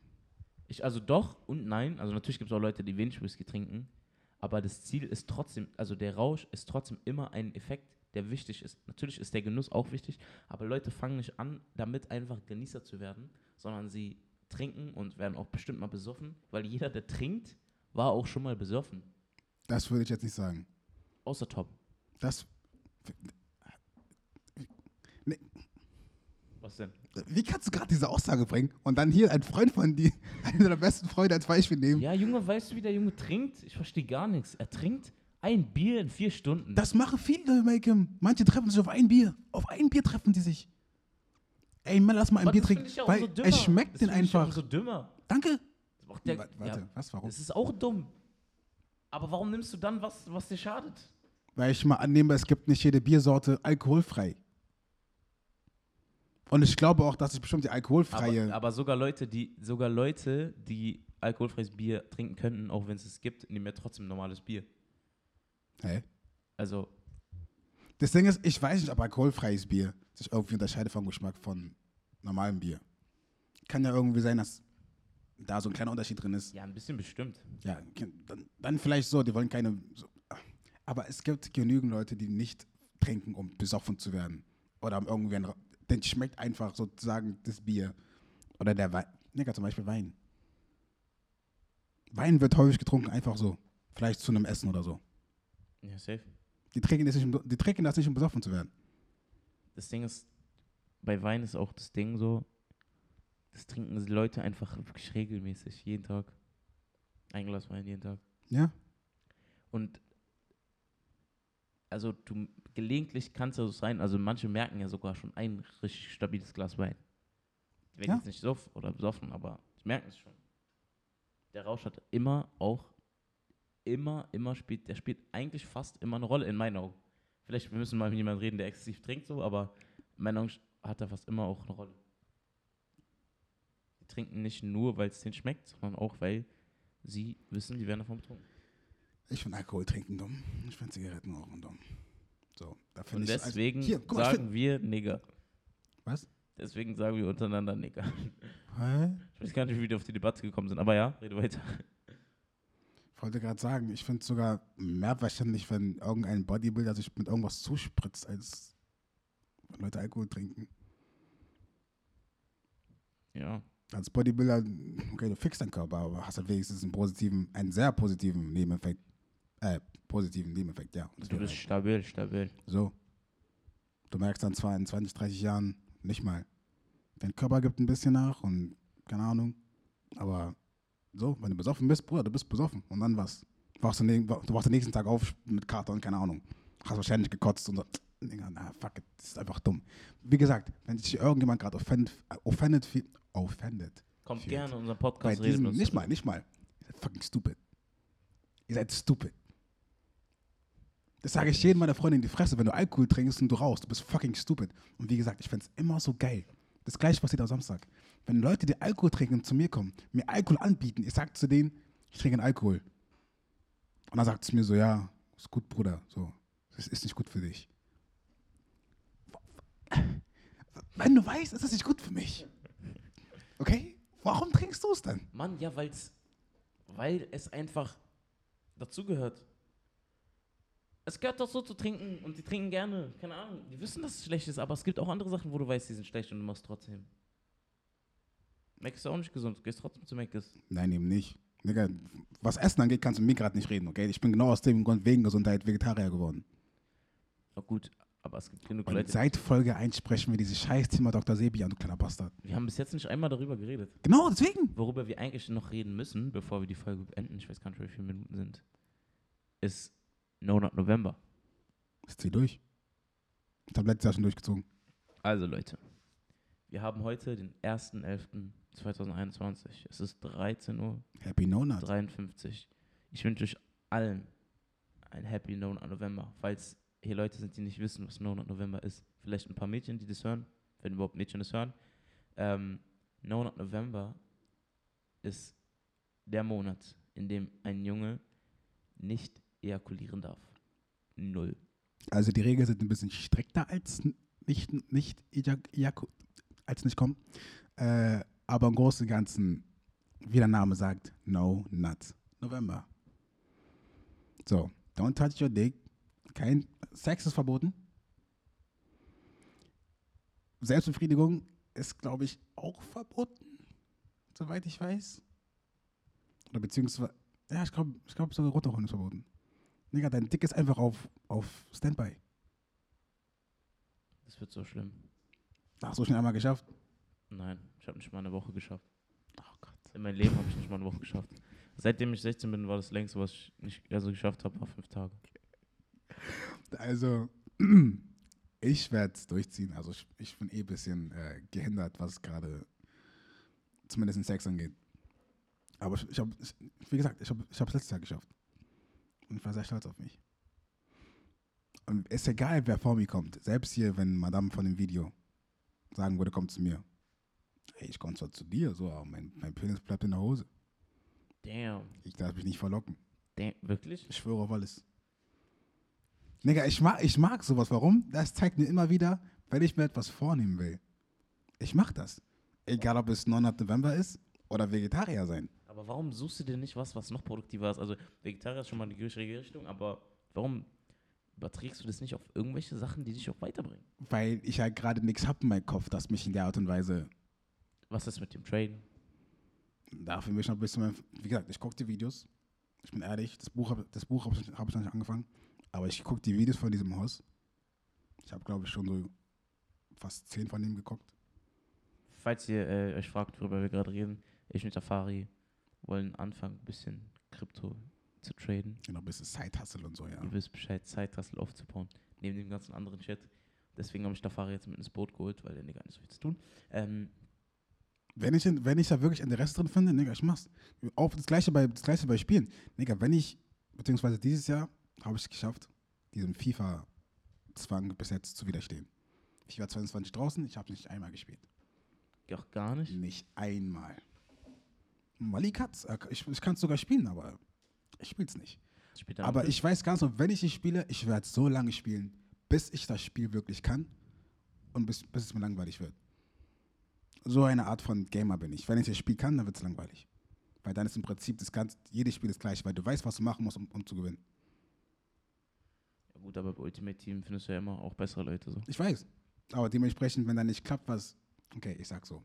Ich, also doch und nein. Also natürlich gibt es auch Leute, die wenig Whisky trinken. Aber das Ziel ist trotzdem, also der Rausch ist trotzdem immer ein Effekt, der wichtig ist. Natürlich ist der Genuss auch wichtig, aber Leute fangen nicht an, damit einfach Genießer zu werden, sondern sie trinken und werden auch bestimmt mal besoffen, weil jeder, der trinkt, war auch schon mal besoffen. Das würde ich jetzt nicht sagen. Außer Top. Das, Was denn? wie kannst du gerade diese Aussage bringen und dann hier ein Freund von dir, einer deiner besten Freunde als Beispiel nehmen? Ja, Junge, weißt du, wie der Junge trinkt? Ich verstehe gar nichts. Er trinkt ein Bier in vier Stunden. Das machen viele, Malcolm. Manche treffen sich auf ein Bier. Auf ein Bier treffen die sich. Ey, man, lass mal ein Aber Bier das trinken. ich ja Weil dümmer. es schmeckt das den finde ich einfach. umso dümmer. Danke. Das macht der, Wa- Warte, ja, was, warum? Das ist auch dumm. Aber warum nimmst du dann was, was dir schadet? Weil ich mal annehme, es gibt nicht jede Biersorte alkoholfrei. Und ich glaube auch, dass es bestimmt die alkoholfreie. Aber, aber sogar Leute, die sogar Leute, die alkoholfreies Bier trinken könnten, auch wenn es es gibt, nehmen ja trotzdem normales Bier. Hä? Also Das Ding ist, ich weiß nicht, ob alkoholfreies Bier sich irgendwie unterscheidet vom Geschmack von normalem Bier. Kann ja irgendwie sein, dass da so ein kleiner Unterschied drin ist. ja, ein bisschen bestimmt. Ja, dann, dann vielleicht so, die wollen keine. So. Aber es gibt genügend Leute, die nicht trinken, um besoffen zu werden. Oder um irgendwie ein, den schmeckt einfach sozusagen das Bier. Oder der Wein. Digga, zum Beispiel Wein. Wein wird häufig getrunken, einfach so. Vielleicht zu einem Essen oder so. Ja, safe. Die trinken das nicht, um, die trinken das nicht, um besoffen zu werden. Das Ding ist, bei Wein ist auch das Ding so, das trinken Leute einfach wirklich regelmäßig, jeden Tag. Ein Glas Wein jeden Tag. Ja? Und also du gelegentlich kann es ja so sein, also manche merken ja sogar schon ein richtig stabiles Glas Wein. Die werden Ja. jetzt nicht soff oder besoffen, aber die merken es schon. Der Rausch hat immer auch, immer, immer spielt, der spielt eigentlich fast immer eine Rolle in meinen Augen. Vielleicht wir müssen mal mit jemandem reden, der exzessiv trinkt so, aber in meinen Augen hat er fast immer auch eine Rolle. Trinken nicht nur, weil es denen schmeckt, sondern auch, weil sie wissen, die werden davon betrunken. Ich finde Alkohol trinken dumm. Ich finde Zigaretten rauchen dumm. So, da Und ich. also- deswegen hier, guck sagen wir Nigger. Was? Deswegen sagen wir untereinander Nigger. Hä? Ich weiß gar nicht, wie wir auf die Debatte gekommen sind, aber ja, rede weiter. Ich wollte gerade sagen, ich finde es sogar mehr wahrscheinlich, wenn irgendein Bodybuilder sich mit irgendwas zuspritzt, als wenn Leute Alkohol trinken. Ja, Als Bodybuilder, okay, du fixst deinen Körper, aber hast halt wenigstens einen positiven, einen sehr positiven Nebeneffekt. Äh, positiven Nebeneffekt, ja. Du bist stabil, stabil. so. Du merkst dann zwar in 20, 30 Jahren nicht mal. Dein Körper gibt ein bisschen nach und keine Ahnung. Aber so, wenn du besoffen bist, Bruder, du bist besoffen. Und dann was? Du wachst, den, du wachst den nächsten Tag auf mit Kater und keine Ahnung. Hast wahrscheinlich gekotzt und so. Digga, na, fuck it, das ist einfach dumm. Wie gesagt, wenn sich irgendjemand gerade offended, offended, fe- offended Kommt Shit. gerne in unseren bei Podcast diesem, reden. nicht mal, nicht mal. Ihr seid fucking stupid. Ihr seid stupid. Das sage ich jedem meiner Freunde in die Fresse, wenn du Alkohol trinkst und du rauchst, du bist fucking stupid. Und wie gesagt, ich find's immer so geil. Das gleiche passiert am Samstag. Wenn Leute, die Alkohol trinken und zu mir kommen, mir Alkohol anbieten, ich sag zu denen, ich trinke einen Alkohol. Und dann sagt es mir so, ja, ist gut, Bruder, so, das ist nicht gut für dich. Wenn du weißt, es ist nicht gut für mich. Okay? Warum trinkst du es dann? Mann, ja, weil's, weil es einfach dazugehört. Es gehört doch so zu trinken und die trinken gerne. Keine Ahnung. Die wissen, dass es schlecht ist, aber es gibt auch andere Sachen, wo du weißt, die sind schlecht und du machst trotzdem. Mac ist auch nicht gesund. Du gehst trotzdem zu Mac. Nein, eben nicht. Digga, was Essen angeht, kannst du mit mir gerade nicht reden, okay? Ich bin genau aus dem Grund wegen Gesundheit Vegetarier geworden. Na gut, aber es gibt genug Und Leute. seit Folge 1 sprechen wir dieses Scheißthema Dr. Sebi an, du kleiner Bastard. Wir haben bis jetzt nicht einmal darüber geredet. Genau, deswegen. Worüber wir eigentlich noch reden müssen, bevor wir die Folge beenden, ich weiß gar nicht, wie viele Minuten sind, ist No Not November. Ich zieh durch. Ich habe letztes Jahr schon durchgezogen. Also Leute, wir haben heute den 1.11.2021. Es ist 13 Uhr Happy No Nut. 53. Ich wünsche euch allen ein Happy No Not November, falls hier Leute sind, die nicht wissen, was No Not November ist. Vielleicht ein paar Mädchen, die das hören, wenn überhaupt Mädchen das hören. Ähm, no Not November ist der Monat, in dem ein Junge nicht ejakulieren darf. Null. Also die Regeln sind ein bisschen strikter als nicht, nicht, als nicht kommen. Äh, aber im Großen und Ganzen, wie der Name sagt, No Nut November. So, don't touch your dick. Kein Sex ist verboten. Selbstbefriedigung ist, glaube ich, auch verboten, soweit ich weiß. Oder beziehungsweise, ja, ich glaube, ich glaub, sogar Runterholen ist verboten. Digga, dein Dick ist einfach auf, auf Standby. Das wird so schlimm. Hast du schon einmal geschafft? Nein, ich habe nicht mal eine Woche geschafft. Oh Gott. In meinem Leben habe ich nicht mal eine Woche geschafft. Seitdem ich 16 bin, war das längste, was ich nicht also geschafft habe, war fünf Tage. Also, ich werde es durchziehen. Also, ich, ich bin eh ein bisschen äh, gehindert, was gerade zumindest in Sex angeht. Aber ich, ich habe, wie gesagt, ich habe es letztes Jahr geschafft. Und ich war sehr stolz auf mich. Und ist egal, wer vor mir kommt. Selbst hier, wenn Madame von dem Video sagen würde, komm zu mir. Ey, ich komme zwar zu dir, so, aber mein, mein Penis bleibt in der Hose. Damn. Ich darf mich nicht verlocken. Damn. Wirklich? Ich schwöre auf alles. Digga, ich mag, ich mag sowas. Warum? Das zeigt mir immer wieder, wenn ich mir etwas vornehmen will. Ich mach das. Egal, ob es 9. November ist oder Vegetarier sein. Aber warum suchst du dir nicht was, was noch produktiver ist? Also Vegetarier ist schon mal die richtige Richtung, aber warum überträgst du das nicht auf irgendwelche Sachen, die dich auch weiterbringen? Weil ich halt gerade nichts habe in meinem Kopf, das mich in der Art und Weise Was ist mit dem Traden? dafür mich noch ein bisschen, wie gesagt, ich gucke die Videos. Ich bin ehrlich, das Buch, hab- das Buch habe ich, hab ich noch nicht angefangen. Aber ich gucke die Videos von diesem Haus. Ich habe, glaube ich, schon so fast zehn von ihm geguckt. Falls ihr äh, euch fragt, worüber wir gerade reden, ich mit Safari wollen anfangen, ein bisschen Krypto zu traden. Genau, ein bisschen Side-Hustle und so, ja. Ihr wisst Bescheid, Zeithassel aufzubauen, neben dem ganzen anderen Shit. Deswegen habe ich Safari jetzt mit ins Boot geholt, weil der Nigga nicht so viel zu tun. Ähm, Wenn ich, in- wenn ich da wirklich Interesse drin finde, Nigga, ich mach's. Auch das gleiche bei, das gleiche bei Spielen. Nigga, wenn ich, beziehungsweise dieses Jahr habe ich es geschafft, diesem FIFA-Zwang bis jetzt zu widerstehen. Ich war 22 draußen, ich habe nicht einmal gespielt. auch gar nicht. Nicht einmal. Malik hat's. äh, Ich, ich kann es sogar spielen, aber ich spiel's nicht. Spielt er Aber ich weiß ganz genau, wenn ich es spiele, ich werde so lange spielen, bis ich das Spiel wirklich kann und bis, bis es mir langweilig wird. So eine Art von Gamer bin ich. Wenn ich das Spiel kann, dann wird es langweilig. Weil dann ist im Prinzip das ganze, jedes Spiel das gleiche, weil du weißt, was du machen musst, um, um zu gewinnen. Gut, aber bei Ultimate Team findest du ja immer auch bessere Leute so. Ich weiß. Aber dementsprechend, wenn dann nicht klappt, was. Okay, ich sag so.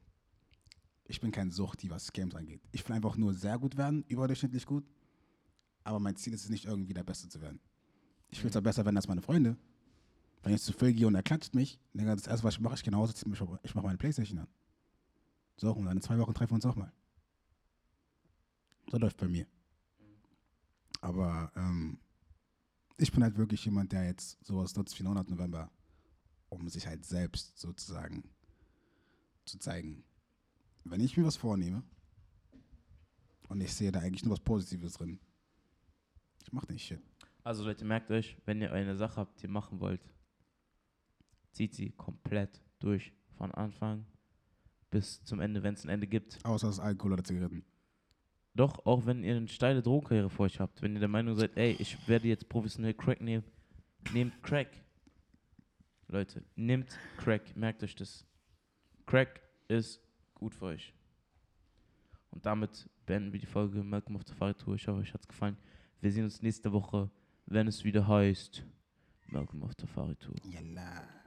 Ich bin kein Suchti, was Games angeht. Ich will einfach nur sehr gut werden, überdurchschnittlich gut. Aber mein Ziel ist es nicht, irgendwie der Beste zu werden. Ich will zwar besser werden als meine Freunde. Wenn ich zu Phil gehe und er klatscht mich, Digga, das erste, was ich mache, ich genauso, ich mache ich mach meine Playstation an. So, und dann in zwei Wochen treffen wir uns auch mal. So läuft bei mir. Aber ähm, ich bin halt wirklich jemand, der jetzt sowas nutzt wie 900 November, um sich halt selbst sozusagen zu zeigen. Wenn ich mir was vornehme und ich sehe da eigentlich nur was Positives drin, ich mache den Shit. Also Leute, merkt euch, wenn ihr eine Sache habt, die ihr machen wollt, zieht sie komplett durch. Von Anfang bis zum Ende, wenn es ein Ende gibt. Außer das Alkohol oder Zigaretten. Doch, auch wenn ihr eine steile Drogenkarriere vor euch habt, wenn ihr der Meinung seid, ey, ich werde jetzt professionell Crack nehmen, nehmt Crack. Leute, nehmt Crack, merkt euch das. Crack ist gut für euch. Und damit beenden wir die Folge Malcolm auf der Fahrradtour. Ich hoffe, euch hat es gefallen. Wir sehen uns nächste Woche, wenn es wieder heißt Malcolm auf der Fahrradtour. Yalla.